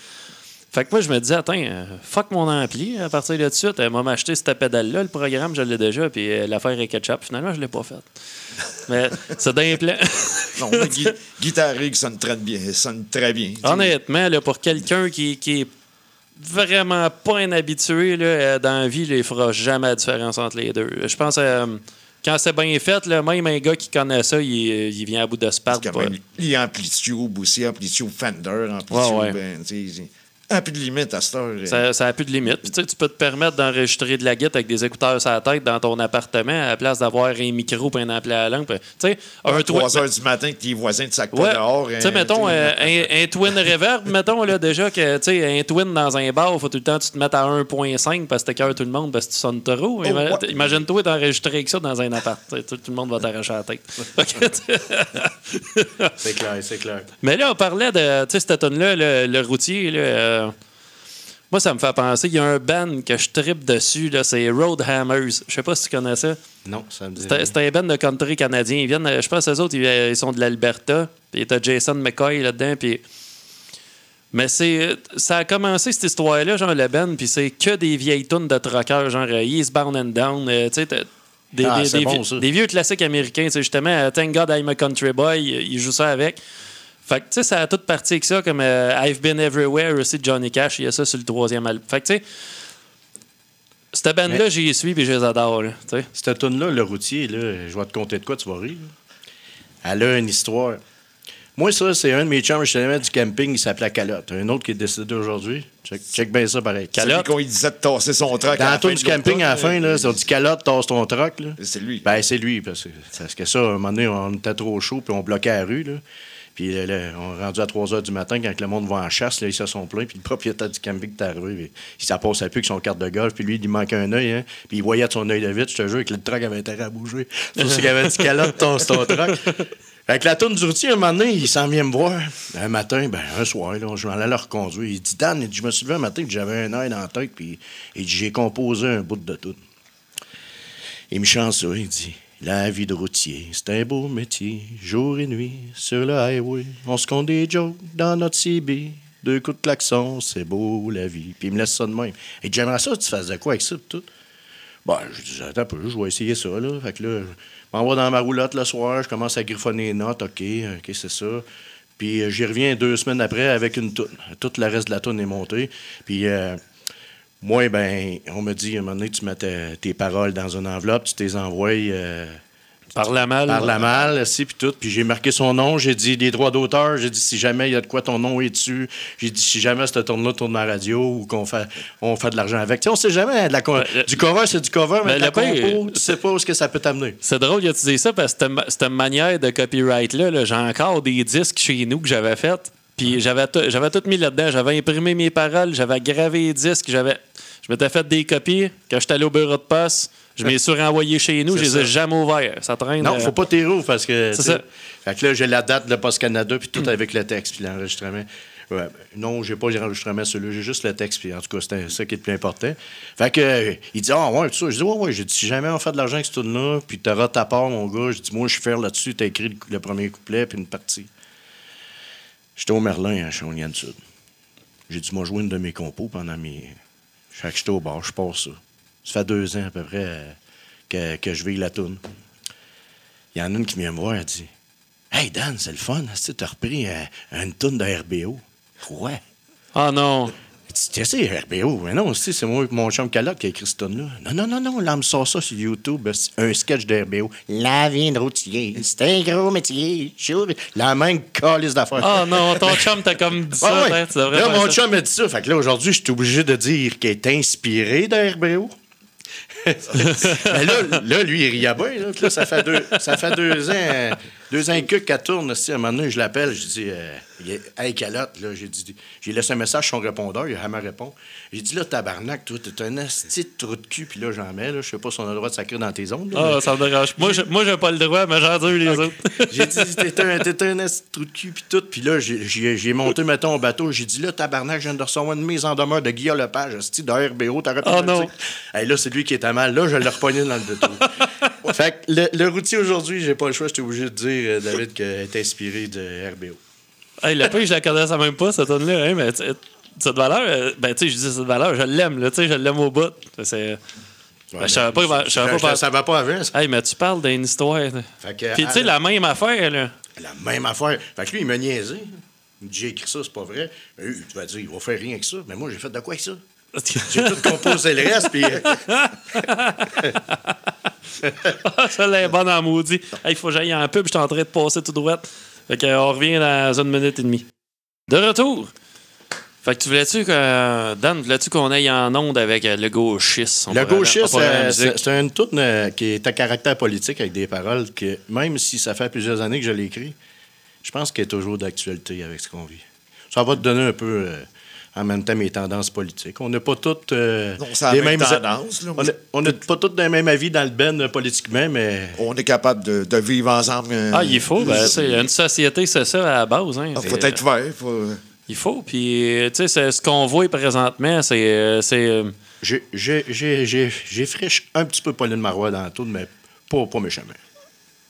Fait que moi, je me disais, attends, euh, fuck mon ampli à partir de suite. Elle m'a acheté cette pédale-là. Le programme, je l'ai déjà, puis euh, l'affaire est ketchup. Finalement, je l'ai pas faite. Mais c'est d'un plan. Non, mais Gui- Guitar Rig sonne très bien. Sonne très bien. Honnêtement, là, pour quelqu'un qui, qui est vraiment pas un habitué là, euh, dans la vie, là, il fera jamais la différence entre les deux. Je pense euh, quand c'est bien fait, là, même un gars qui connaît ça, il, il vient à bout de Sparte. Parce que même les Amplitude aussi, Amplitude Fender, Amplitude. Ouais, ouais. ben, sais, Ah, plus de limite à cette heure. Ça, ça a plus de limite. Puis, tu sais, tu peux te permettre d'enregistrer de la guitare avec des écouteurs sur la tête dans ton appartement à la place d'avoir un micro et un ampli à la lampe. Tu sais, un À toit- 3 heures du matin, que tes voisins te sacent Ouais. pas dehors. Tu sais, hein, mettons, sais. euh, un, un twin reverb, mettons, là, déjà que, tu sais, un twin dans un bar, faut tout le temps que tu te mettes à 1.5 parce que t'écœures tout le monde parce que tu sonnes trop. Ima- ouais. Imagine-toi d'enregistrer avec ça dans un appart. Sais, Tout, tout le monde va t'arracher la tête. Sais, C'est clair, c'est clair. Mais là, on parlait de, tu sais, cette tune-là, le, le routier, là, euh, moi, ça me fait penser, il y a un band que je tripe dessus, là, c'est Roadhammers. Je sais pas si tu connais ça. Non, ça me dit. C'est c'est un band de country canadien. Ils viennent, euh, je pense, eux autres, ils, ils sont de l'Alberta. Puis a Jason McCoy là-dedans. Puis... Mais c'est, ça a commencé cette histoire-là, genre le band, puis c'est que des vieilles tunes de truckers, genre euh, Eastbound and Down. euh, tu sais, t'as- des, Ah, des- bon, vieux classiques américains. tu sais, Justement, euh, Thank God I'm a Country Boy, euh, ils jouent ça avec. Fait que, tu sais, ça a tout parti avec ça, comme euh, I've Been Everywhere aussi de Johnny Cash. Il y a ça sur le troisième album. Fait que, tu sais, cette band-là, Mais- j'y suis, puis je les adore, là, tu sais. Cette tune-là, le routier, là, je vais te conter de quoi, tu vas rire. Elle a une histoire. Moi, ça, c'est un de mes chums, je te du camping, il s'appelait Calotte. Un autre qui est décédé aujourd'hui. Check, check bien ça, pareil. Calotte. qu'on lui disait de tasser son truck. Dans la tour du camping, à la fin, là, c'est on dit Calotte, tasse ton truck, là. C'est lui. Ben, c'est lui, parce que, parce que ça, à un moment donné, on était trop chaud, puis on bloquait la rue, là. Puis là, là, on est rendu à 3 h du matin, quand le monde va en chasse, là, ils se sont plaints, puis le propriétaire du camping est arrivé, puis il s'en passait plus avec son carte de golf, puis lui, il manquait un œil, hein, puis il voyait de son œil de vite, je te jure, que le truck avait intérêt à bouger. Pour ça qu'il avait dit Calotte, tasse ton truck. Fait que la tourne du routier, un moment donné, il s'en vient me voir. Un matin, ben, un soir, là, je m'en allais le reconduire. Il dit Dan, je me suis levé un matin, j'avais un œil dans la tête, puis j'ai composé un bout de tout. Il me chante ça, il dit La vie de routier, c'est un beau métier, jour et nuit, sur le highway. On se compte des jokes dans notre CB. Deux coups de klaxon, c'est beau la vie. Puis il me laisse ça de même. Et j'aimerais ça, tu de quoi avec ça, tout. Bon, je dis, attends un peu, je vais essayer ça, là. Fait que là, je m'en vais dans ma roulotte le soir, je commence à griffonner les notes, OK, OK, c'est ça. Puis euh, j'y reviens deux semaines après avec une toune. Tout le reste de la toune est monté. Puis euh, moi, ben, on me dit, à un moment donné, tu mets tes, tes paroles dans une enveloppe, tu les envoies euh, Par la malle. par la malle, si, puis tout. Puis j'ai marqué son nom, j'ai dit les droits d'auteur, j'ai dit si jamais il y a de quoi ton nom est dessus, j'ai dit si jamais cette tourne-là tourne la radio ou qu'on fait, on fait de l'argent avec. Tu sais, on sait jamais, de la co- Ben, du cover, c'est du cover, mais ben, de la compo, tu sais pas où est-ce que ça peut t'amener. C'est drôle d'utiliser ça parce que cette, ma- cette manière de copyright-là, là, j'ai encore des disques chez nous que j'avais fait. Puis j'avais tout mis là-dedans. J'avais imprimé mes paroles, j'avais gravé les disques, j'avais, je m'étais fait des copies. Quand j'étais allé au bureau de poste, je suis renvoyé chez nous, je C'est les ai jamais ouverts. Ça traîne. Non, euh, faut pas t'y parce que. C'est ça. Fait que là, j'ai la date de Post Canada, puis tout avec le texte, puis l'enregistrement. Ouais, ben, non, j'ai pas l'enregistrement celui-là, j'ai juste le texte, puis en tout cas, c'était ça qui est le plus important. Fait que, euh, il dit, ah ouais, tout ça. Je dis, ouais, ouais, j'ai dit, si jamais on fait de l'argent avec ce tourne-là, puis t'auras ta part, mon gars, je dis, moi, je suis fier là-dessus, t'as écrit le, le premier couplet, puis une partie. J'étais au Merlin, à Shawinigan-Sud. J'ai dû moi jouer une de mes compos pendant mes. Fait que j'étais au bar, je passe ça. Ça fait deux ans à peu près euh, que, que je vis la toune. Il y en a une qui vient me voir, elle dit Hey Dan, c'est le fun, tu as repris euh, une toune de RBO Quoi Ah non. Tu sais, RBO, mais non, c'est c'est moi, mon chum Calotte qui a écrit cette toune-là. Non, non, non, non, là, on me sort ça sur YouTube, c'est un sketch de RBO. La vie de routier, c'est un gros métier. La même calice d'affaires. Ah non, ton chum t'a comme dit ça. Ouais, ouais. hein, Là, mon ça. chum m'a dit ça. Fait que là, aujourd'hui, je suis obligé de dire qu'il est inspiré de RBO. Mais là, là, lui, il riait bien. Là, ça, fait deux, ça fait deux ans. Deux quelques qu'elle tourne, aussi, à un moment donné, je l'appelle, je dis, euh, hey, calotte, là, j'ai dit, j'ai laissé un message sur son répondeur, il me répond. J'ai dit, là, tabarnak, toi, t'es un asti de trou de cul, puis là, j'en mets, là, je sais pas si on a le droit de sacrer dans tes ondes. Ah, ça me dérange. Moi, j'ai- pas le droit, mais j'en ai les autres. J'ai dit, t'es un, t'es un esti de trou de cul, puis tout. Puis là, j'ai- monté, mettons, au bateau. J'ai dit, là, tabarnak, je viens de recevoir une mise en demeure de Guillaume Lepage, esti, de RBO. T'aurais pu Oh le non. Hey, là, c'est lui qui est à mal. Là, je l'ai repogné dans le bateau. fait que le, le routier aujourd'hui, j'ai pas le choix. J'étais obligé de dire, euh, David, qu'elle est inspiré de RBO. Hey, le pire, je la connaissais même pas, cette tonne-là. Hein, mais cette valeur, euh, ben, tu sais, je dis cette valeur, je l'aime, là, tu sais, je l'aime au bout. C'est. Ben, je savais pas, je savais pas. Ça va pas avant, ça. Hey, mais tu parles d'une histoire. Fait que, Puis, tu sais, à- la même affaire, là. La même affaire. Fait que lui, il m'a niaisé. Il me dit, j'ai écrit ça, c'est pas vrai. Mais tu vas dire, il va faire rien avec ça. Mais moi, j'ai fait de quoi avec ça? J'ai tout composé le reste, puis. euh, Ah, Celle-là est bonne en maudit. Hey, il faut que j'aille en pub, je suis en train de passer tout droit. Fait que, euh, on revient dans une minute et demie. De retour. Fait que tu voulais-tu que. Dan, voulais-tu qu'on aille en onde avec euh, le gauchiste? Le gauchiste, euh, c'est une euh, qui est à caractère politique avec des paroles que, même si ça fait plusieurs années que je l'ai écrit, je pense qu'elle est toujours d'actualité avec ce qu'on vit. Ça va te donner un peu, euh, en même temps, mes tendances politiques. On n'a pas toutes euh, Non, les même mêmes tendance, là. On n'a- On n'a pas tous le même avis dans le ben euh, politiquement, mais On est capable de, de vivre ensemble. euh, Ah, il faut. Ben, une société, c'est ça à la base. Hein. ah, faut être ouvert. Faut... Il faut. Puis, tu sais, c'est- ce qu'on voit présentement, c'est. c'est j'ai- j'ai j'ai- j'ai- j'ai friche un petit peu Pauline Marois dans la tourne, mais pas, pas méchamment.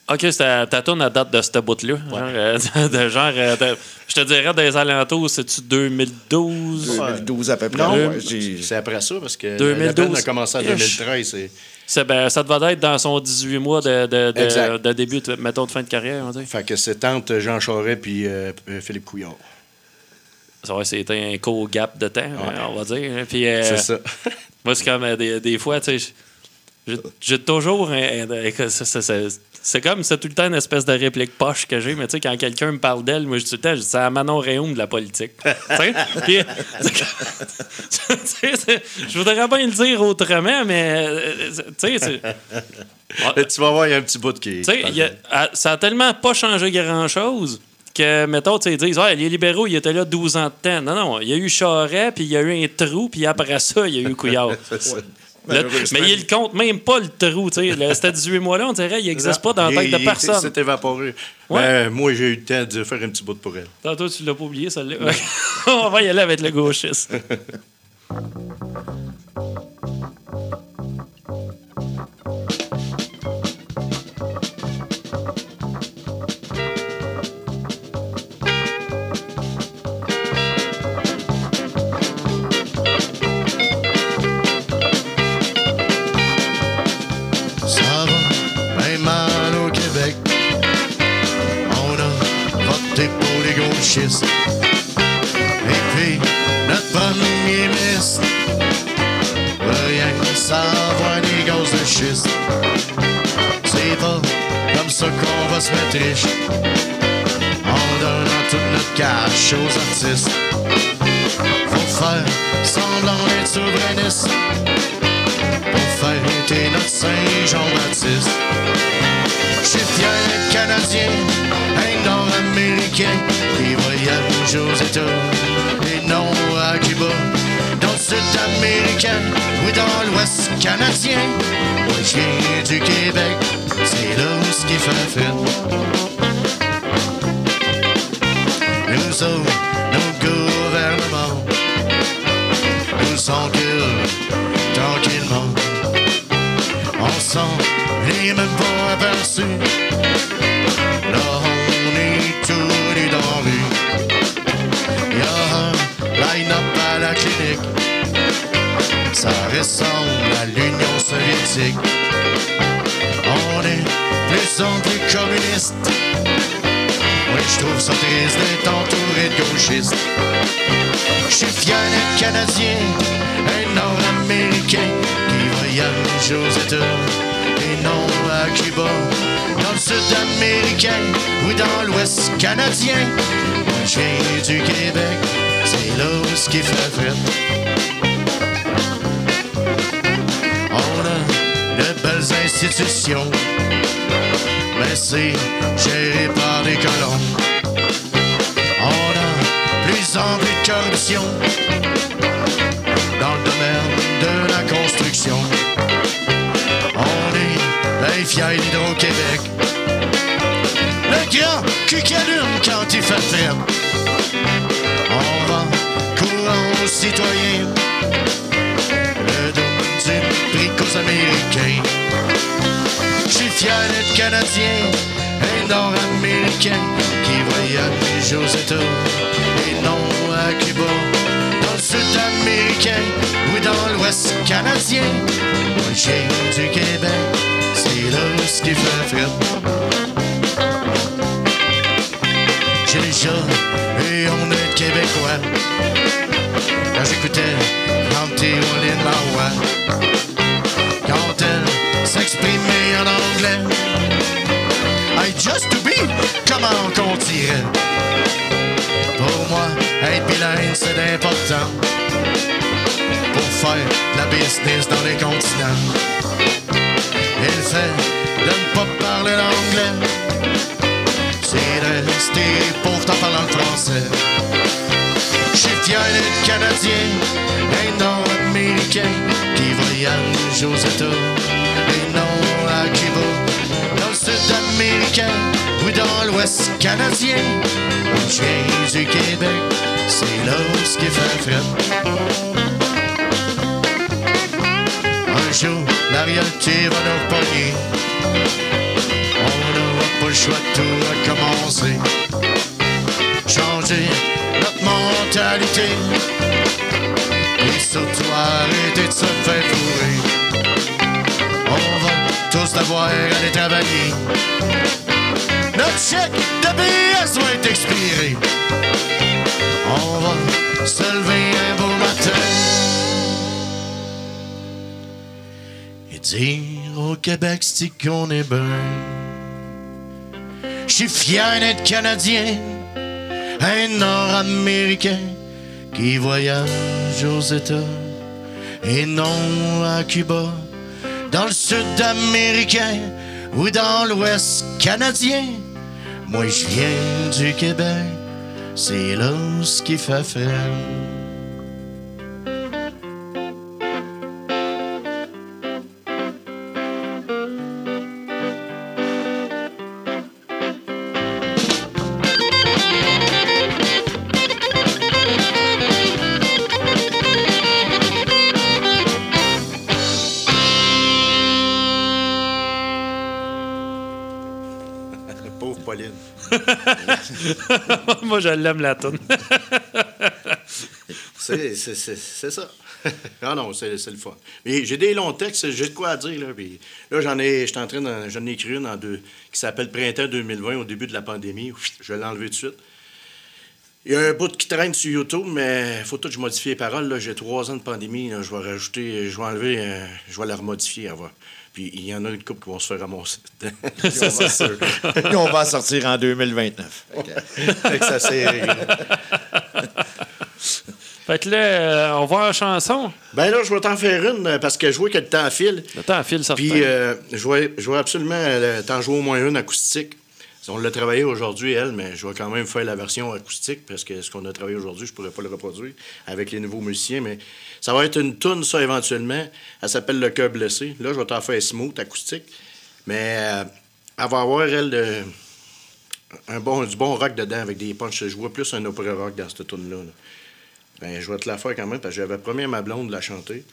OK, ta, ta tourne à date de ce bout-là. Genre, euh, de genre, euh, de- je te dirais des alentours, c'est-tu 2012? 2012 à peu près. Non, ouais, c'est après ça, parce que 2012. la peine a commencé en Ish. 2013. c'est- C'est- ben, ça devait être dans son 18 mois de, de, de- début, de, mettons, de fin de carrière, on va dire. Fait que c'est tante Jean Charest puis euh, Philippe Couillard. Ça va, c'était un court gap de temps, ouais, on va dire. Puis, euh, C'est ça. Moi, c'est comme des, des fois, tu sais, j'ai- toujours. c'est comme, c'est tout le temps une espèce de réplique poche que j'ai, mais tu sais, quand quelqu'un me parle d'elle, moi, je dis tout le temps, c'est la Manon Réaume de la politique. tu sais? Puis, je voudrais bien le dire autrement, mais, tu sais, tu vas voir, il y a un petit bout qui tu sais, ah, ça a tellement pas changé grand-chose que, mettons, tu sais, ils disent, Ah, les libéraux, ils étaient là 12 ans de temps. Non, non, il y a eu Charest, puis il y a eu un trou, puis après ça, il y a eu Couillard. Mais il compte même pas le trou, C'était 18 mois-là, on dirait, il n'existe pas dans la tête Il- de personne. C'est évaporé. Ouais. Ben, moi, j'ai eu le temps de faire un petit bout pour elle. Tantôt, tu l'as pas oublié, celle-là. on va y aller avec le gauchiste. gauchistes. Et puis, notre premier ministre rien savoir des gaz de schiste. C'est pas comme ça qu'on va se mettre riche. En donnant toute notre cash aux artistes. Faut faire semblant d'être souverainiste pour fêter notre Saint-Jean-Baptiste. Je suis fier d'être Canadien, un Nord-Américain qui aux États et non à Cuba. Dans le Sud-Américain ou dans l'Ouest canadien. Moi, je viens du Québec, c'est là où ce qui fait fête. Nous autres, nos gouvernements nous enculent tranquillement. On sent les mêmes pas aperçus. Là, on est tous nus dans la rue. Y a un line-up à la clinique. Ça ressemble à l'Union soviétique. On est plus en plus communiste. Oui, je trouve ça triste d'être entouré de gauchistes. Je suis fier d'être Canadien, un Nord-Américain qui voyage aux États et non à Cuba. Dans le Sud-Américain ou dans l'Ouest canadien. Je du Québec, c'est là où ce qui fait fête. On a de belles institutions, mais c'est géré par des colons. On a plus en plus de corruption dans le domaine de la construction. Fiers d'Hydro-Québec. Le grand cul qui allume quand il fait faible. On va courant aux citoyens. Le dos du prix qu'aux Américains. Je suis fier d'être Canadien, un Nord-Américain qui voyage aux États et non à Cuba. Dans le Sud-Américain ou dans l'Ouest canadien. Moi, viens du Québec, c'est là ce qui fait fret. J'ai déjà et on est Québécois. Quand j'écoutais Auntie Pauline Marois, quand elle s'exprimait en anglais, I just to be, comment qu'on dirait? Pour moi, être bilingue, c'est important pour faire de la business dans les continents. Fait de ne pas parler l'anglais, c'est de rester pauvre en parlant français. Je suis fier d'être Canadien, un Nord-Américain qui voyage aux États et non à Cuba. Dans le Sud-Américain ou dans l'Ouest canadien, je viens du Québec, c'est là ce qui fait fret. Jour, la réalité va nous pogner. On n'aura pas le choix de tout recommencer. Changer notre mentalité. Et surtout arrêter de se faire fourrer. On va tous devoir aller travailler. Notre chèque de BS va être expiré. On va se lever un beau matin. Au Québec c'est qu'on est bien. Je suis fier d'être Canadien, un Nord-Américain qui voyage aux États et non à Cuba, dans le Sud-Américain ou dans l'Ouest canadien. Moi je viens du Québec, c'est là ce qui fait faire. Moi, je l'aime, la toune. C'est ça. ah non, c'est le fun. Mais j'ai des longs textes, j'ai de quoi à dire. Là, là j'en ai, en ai écrit une en deux, qui s'appelle Printemps 2020, au début de la pandémie. Je vais l'enlever tout de suite. Il y a un bout qui traîne sur YouTube, mais il faut tout que je modifie les paroles. J'ai trois ans de pandémie. Je vais rajouter, je vais enlever, euh, je vais la remodifier. à. Puis il y en a une couple qui vont se faire ramasser. Puis on, va, puis on va en sortir en 2029. Fait que- Fait que ça, c'est. Fait que là, euh, on va en chanson. Ben là, je vais t'en faire une euh, parce que je vois que le temps file. Le temps file certain. Puis, euh, je, vais, je vais absolument euh, t'en jouer au moins une acoustique. On l'a travaillé aujourd'hui, elle, mais je vais quand même faire la version acoustique parce que ce qu'on a travaillé aujourd'hui, je pourrais pas le reproduire avec les nouveaux musiciens, mais ça va être une toune, ça, éventuellement. Elle s'appelle Le cœur blessé. Là, je vais t'en faire smooth, acoustique. Mais euh, elle va avoir, elle, un bon, du bon rock dedans avec des punches. Je vois plus un opéra rock dans cette tune-là. là. Ben, je vais te la faire quand même parce que j'avais promis à ma blonde de la chanter.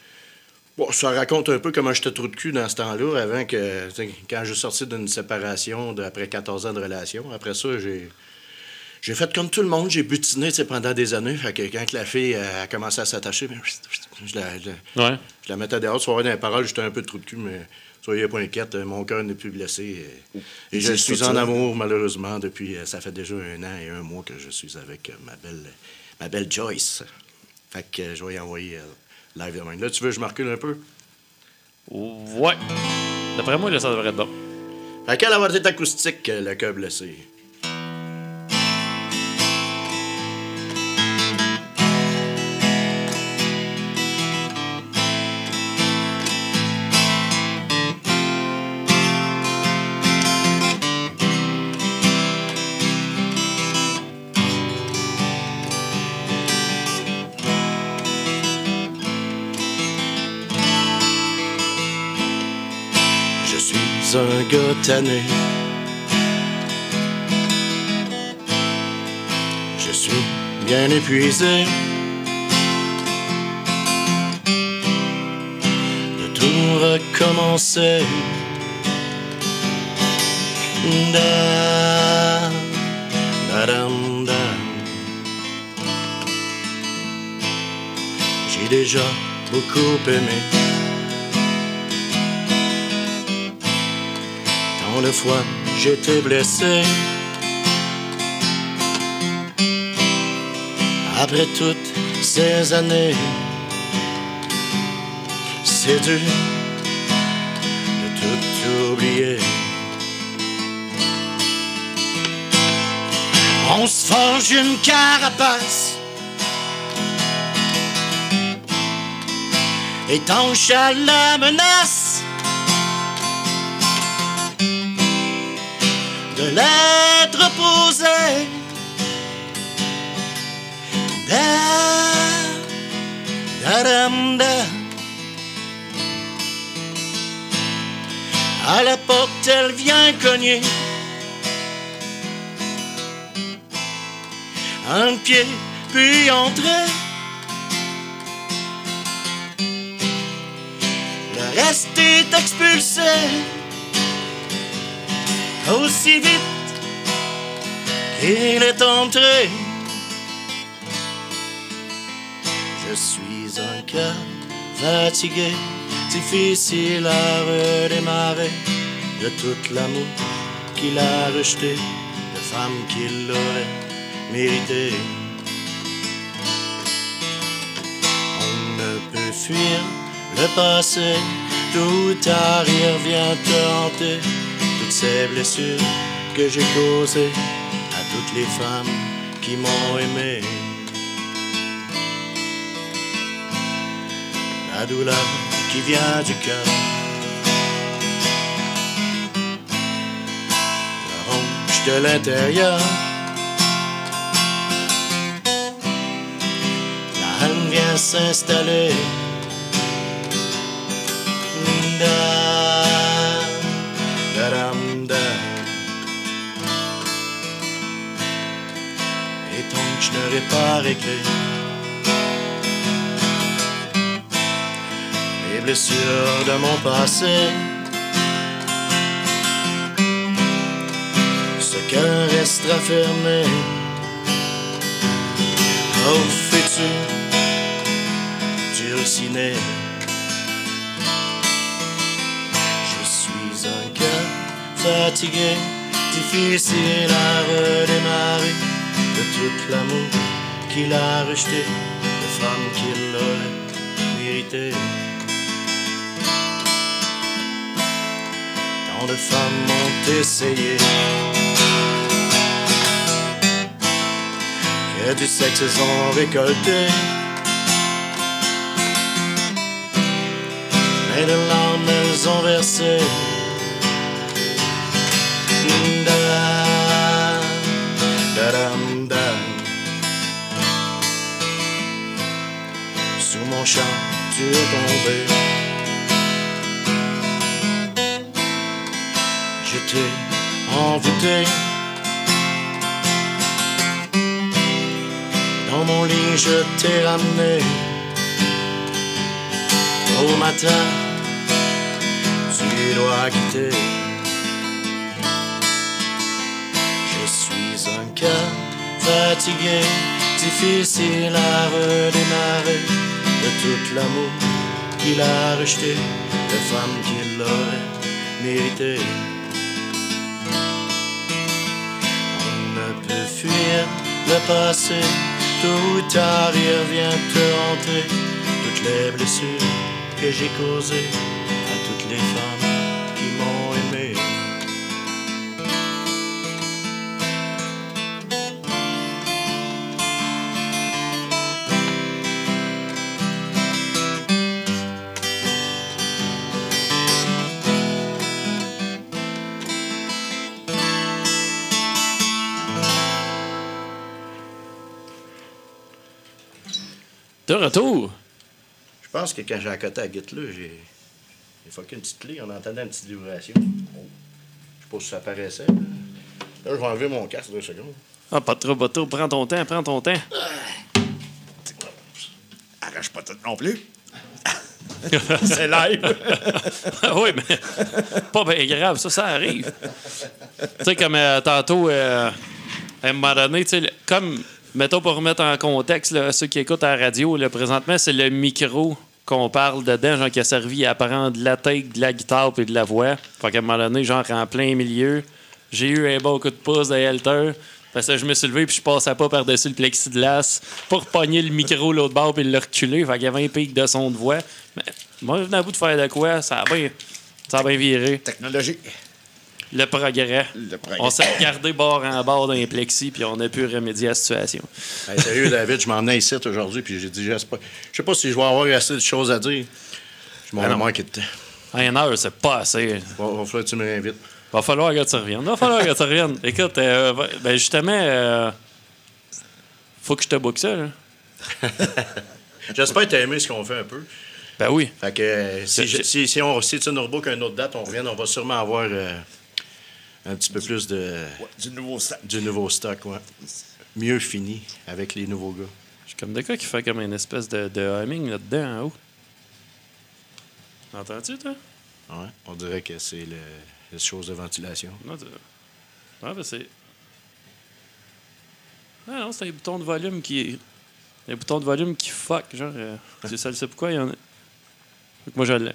Bon, ça raconte un peu comment j'étais trop de cul dans ce temps-là, avant que, quand je suis sorti d'une séparation de- après 14 ans de relation. Après ça, j'ai. J'ai fait comme tout le monde, j'ai butiné pendant des années. Fait que quand la fille a commencé à s'attacher, ben, je, la, je la- Ouais. je la mettais dehors. Voir dans les paroles, j'étais un peu trop de cul, mais soyez pas inquiète, mon cœur n'est plus blessé. Et, je suis en amour, malheureusement, depuis. euh, ça fait déjà un an et un mois que je suis avec euh, ma belle, ma belle Joyce. Fait que euh, je vais y envoyer live demain. Là, tu veux que je me recule un peu? Ouais. D'après moi, là, ça devrait être bon. Fait qu'elle va être acoustique, euh, le cœur blessé. Je suis bien épuisé de tout recommencer. Da. J'ai déjà beaucoup aimé. Tant de fois j'étais blessé. Après toutes ces années, c'est dur de tout oublier. On se forge une carapace étanche à la menace de l'être opposé. Da, da. À la porte, elle vient cogner. Un pied, puis entrer. Le reste est expulsé. Aussi vite qu'il est entré. Je suis un cœur fatigué, difficile à redémarrer de tout l'amour qu'il a rejeté, de femmes qu'il aurait mérité. On ne peut fuir le passé, tout arrière vient te hanter, ces blessures que j'ai causées à toutes les femmes qui m'ont aimé. La douleur qui vient du cœur. La ronge de l'intérieur. La haine vient s'installer. Je n'aurai pas réglé les blessures de mon passé. Ce cœur restera fermé au futur dulciné. Je suis un cœur fatigué, difficile à redémarrer de tout l'amour qu'il a rejeté, de femmes qu'il aurait mérité. Tant de femmes ont essayé que du sexe ont récolté. Mais de larmes elles ont versé. Sous mon chant, tu es tombé. je t'ai envoûté. Dans mon lit, je t'ai ramené. Au matin, tu dois quitter. Fatigué, difficile à redémarrer de tout l'amour qu'il a rejeté, de femmes qu'il aurait mérité. peut fuir le passé. Tout arrière vient te hanter. Toutes les blessures que j'ai causées à toutes les femmes qui m'ont aimé. De retour. Je pense que quand j'ai accoté à Guite là, j'ai. Il faut qu'une petite clé, on entendait une petite vibration. Oh. Je sais pas si ça apparaissait. Là, Là, je vais enlever mon casque deux secondes. Ah, pas de trouble. Prends ton temps, prends ton temps. Arrache pas tout non plus. C'est live. Ah oui, mais pas bien grave, ça, ça arrive. tu sais, comme euh, tantôt, euh, à un moment donné, tu sais, le- comme, mettons, pour remettre en contexte, ceux qui écoutent à la radio, là, présentement, c'est le micro qu'on parle dedans, genre, qui a servi à prendre de la tête, de la guitare et de la voix. Fait qu'à un moment donné, genre, en plein milieu, j'ai eu un bon coup de pouce de Helter. Parce que je me suis levé puis je passais pas par-dessus le plexiglas pour pogner le micro l'autre bord puis le reculer. Fait qu'il y avait un pic de son de voix. Mais moi, je venais à bout de faire de quoi, ça a bien, ça a bien viré. Technologie. Le progrès. Le progrès. On s'est regardé bord en bord d'un plexi puis on a pu remédier à la situation. Hey, sérieux, David, je m'en venais ici aujourd'hui, puis j'ai dit, je sais pas si je vais avoir assez de choses à dire. Je m'en Ah non. manque de temps. À une heure, c'est pas assez. Va, va falloir que tu me réinvites. Va falloir que tu reviennes. Va falloir que tu reviennes. Écoute, euh, ben justement, euh, faut que je te book ça. Là. J'espère que tu as aimé ce qu'on fait un peu. Ben oui. Fait que euh, si, si, si, on, si tu nous rebook une autre date, on revient, on va sûrement avoir euh, un petit peu plus de, Ouais, du nouveau sac. du nouveau stock. Ouais. Mieux fini avec les nouveaux gars. J'ai comme des gars qui fait comme une espèce de, de humming là-dedans en haut. Entends-tu, toi? Ouais. On dirait que c'est le, les choses de ventilation. Non, tu- Ouais, ben c'est. Ah non, c'est un bouton de volume qui. Un bouton de volume qui fuck, genre. euh, tu sais, sais pourquoi il y en a. Moi, je l'ai.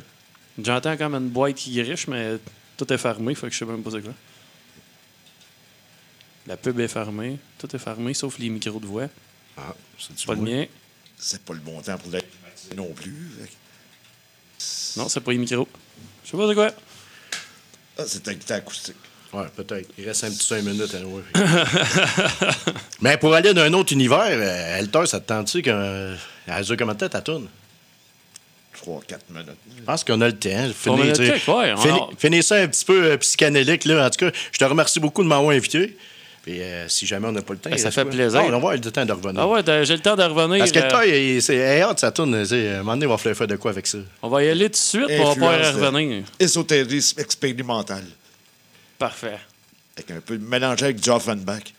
J'entends comme une boîte qui griche, mais tout est fermé, fait que je sais même pas c'est quoi. La pub est fermée, tout est fermé, sauf les micros de voix. Ah, c'est du Pas le mien. C'est pas le bon temps pour l'automatiser non plus. Non, c'est pas les micros. Je sais pas c'est quoi. Ah, c'est un guitare acoustique. Ouais, peut-être. Il reste un petit 5 minutes à nous. Mais pour aller dans un autre univers, euh, Helter, ça te tente-tu qu'elle dure comment de temps ta tourne? 3-4 minutes. Je pense qu'on a le temps. On a le tu sais. temps, ouais, on Fini- a- Finis ça un petit peu euh, psychanalyque. Là. En tout cas, je te remercie beaucoup de m'avoir invité. Puis euh, si jamais on n'a pas le temps... Ben, ça fait quoi? plaisir. Ah, on va avoir le temps de revenir. Ah ouais, j'ai le temps de revenir. Parce que euh, Helter, il- c'est hâte, ça tourne. À un moment donné, il va falloir faire de quoi avec ça. on va y aller tout de suite, puis on va pouvoir revenir. Ésotérisme expérimental. Parfait. Avec un peu mélangé avec Offenbach. J'arrive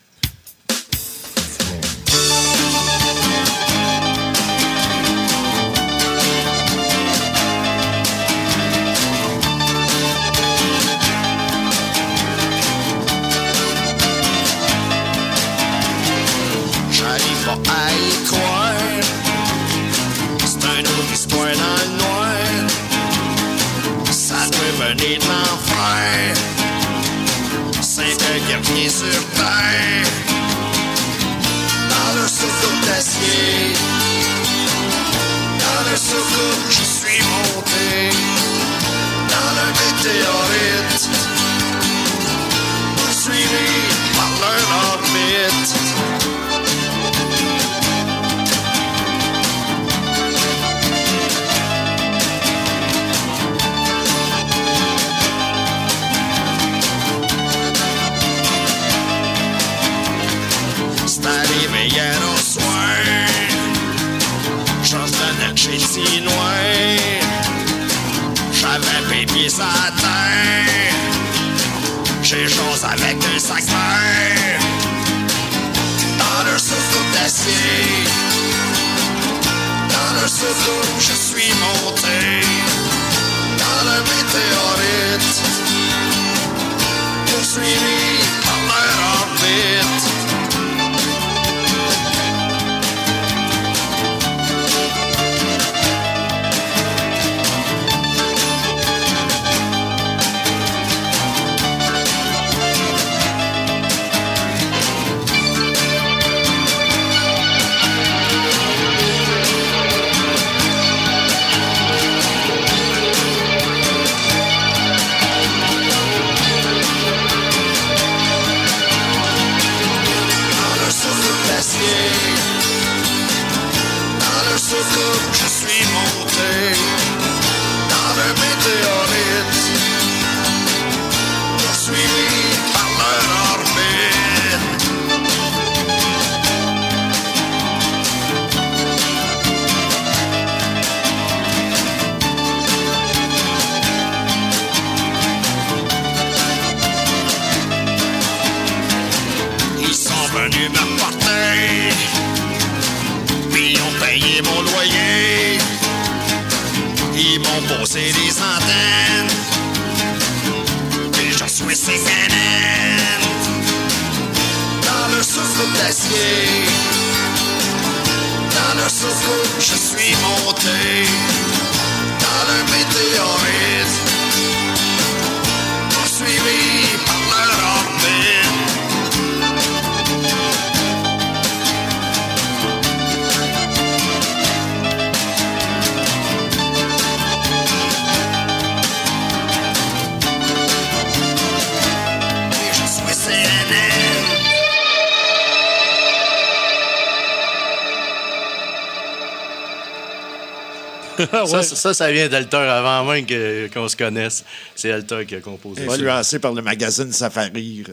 Ça, ouais. ça, ça, vient d'Alter avant même que- qu'on se connaisse. C'est Alter qui a composé ça. Influencé par le magazine Safari.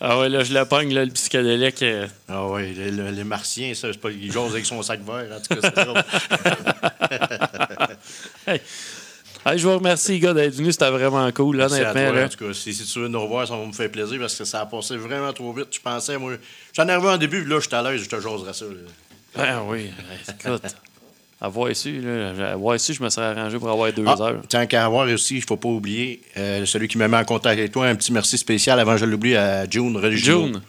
Ah ouais, là, je le pogne, là, le psychédélique. euh. Ah oui, les, les- les martiens, ça, c'est pas. Ils avec son sac vert, en tout cas, c'est drôle. Hey. Hey, je vous remercie, les gars, d'être venus. C'était vraiment cool, Merci à honnêtement. toi, là. en tout cas. Si, si tu veux nous revoir, ça va me faire plaisir parce que ça a passé vraiment trop vite. Je pensais, moi. J'en arrivé en début, puis là, j'étais à l'aise, je te jaserais ça. là. Ben oui, écoute. Avoir là, avoir su, je me serais arrangé pour avoir deux Ah, heures. tant qu'à avoir aussi, il ne faut pas oublier euh, celui qui me met en contact avec toi. Un petit merci spécial avant que je l'oublie à June Religio. June?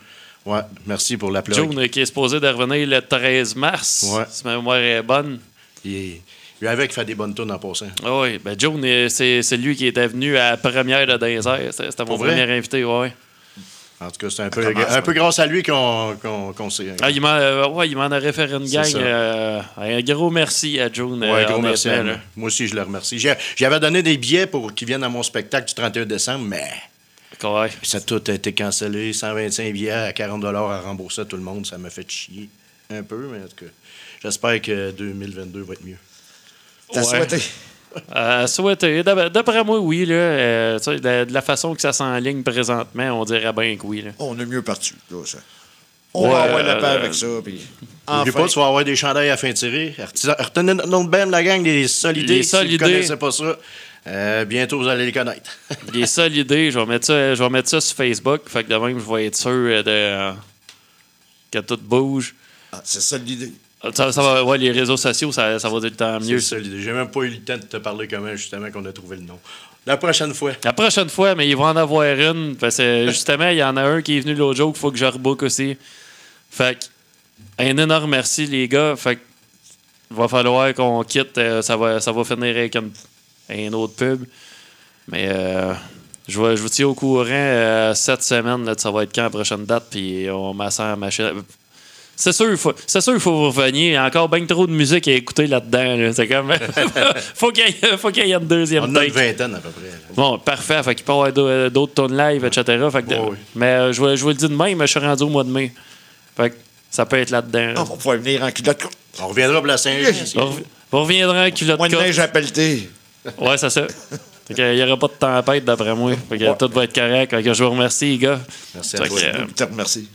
Ouais, merci pour la plug. June, qui est supposé de revenir le 13 mars, Ouais. si ma mémoire est bonne. Il est- lui avec fait des bonnes tunes en passant. Ah oui, ben June, euh, c'est lui qui était venu à la première de Désert. C'était mon vrai? premier invité, ouais. En tout cas, c'est un peu, commence, un peu grâce à lui qu'on qu'on qu'on s'est. Ah, il m'en euh, ouais, il m'en a référé une gang. euh, un gros merci à June. Ouais, euh, gros merci. à. Moi aussi, je le remercie. J'ai- J'avais donné des billets pour qu'ils viennent à mon spectacle du 31 décembre, mais Ouais. ça a tout été cancellé. 125 billets à 40 à rembourser à tout le monde. Ça m'a fait chier un peu, mais en tout cas, j'espère que 2022 va être mieux. T'as Ouais. souhaité? Euh, D'après moi, oui. Là, euh, de, de la façon que ça s'enligne présentement, on dirait bien que oui. Là. On est mieux parti. Là, ça. On Ouais, va avoir la paix euh, avec ça. Puis N'oublie enfin, pas, tu vas avoir des chandails à fin tirer. Retenez notre nom de band, la gang, les Solidés. Les Si vous Solidés. ne connaissez pas ça, euh, bientôt vous allez les connaître. Il est solidé. Je vais mettre ça, je vais mettre ça sur Facebook. Fait que de même, je vais être sûr de, euh, que tout bouge. ah, c'est ça l'idée. Ça, ça va, ouais, les réseaux sociaux, ça, ça va le temps mieux. J'ai même pas eu le temps de te parler comment, justement, qu'on a trouvé le nom. La prochaine fois. La prochaine fois, mais il va en avoir une. Parce que justement, il y en a un qui est venu l'autre jour qu'il faut que je rebook aussi. Fait que, un énorme merci, les gars. Fait que, il va falloir qu'on quitte. euh, ça, va, ça va finir avec un autre pub. Mais euh, je, vais- je vous tiens au courant euh, cette semaine. Là, ça va être quand la prochaine date. Puis on à machine. C'est sûr, il faut, c'est sûr, il faut vous revenir. Il y a encore bien trop de musique à écouter là-dedans. là. C'est comme. faut qu'il y, ait- faut qu'il y ait une deuxième On a une vingtaine à peu près. Bon, parfait. Fait qu'il peut y avoir d'au- d'autres tonnes live, etc. Fait que. Mais euh, je, vous- je vous le dis de même, je suis rendu au mois de mai. Fait que ça peut être là-dedans. Ah, on va pouvoir venir en culotte. courte. On reviendra pour la Saint-Jean. On, on reviendra en culotte Moins de courte. neige à pelleter. Ouais, c'est ça. Fait qu'il n'y aura pas de tempête d'après moi. Fait que tout va être correct. Fait que je vous remercie, les gars. Merci à toi. que, euh, Je te remercie.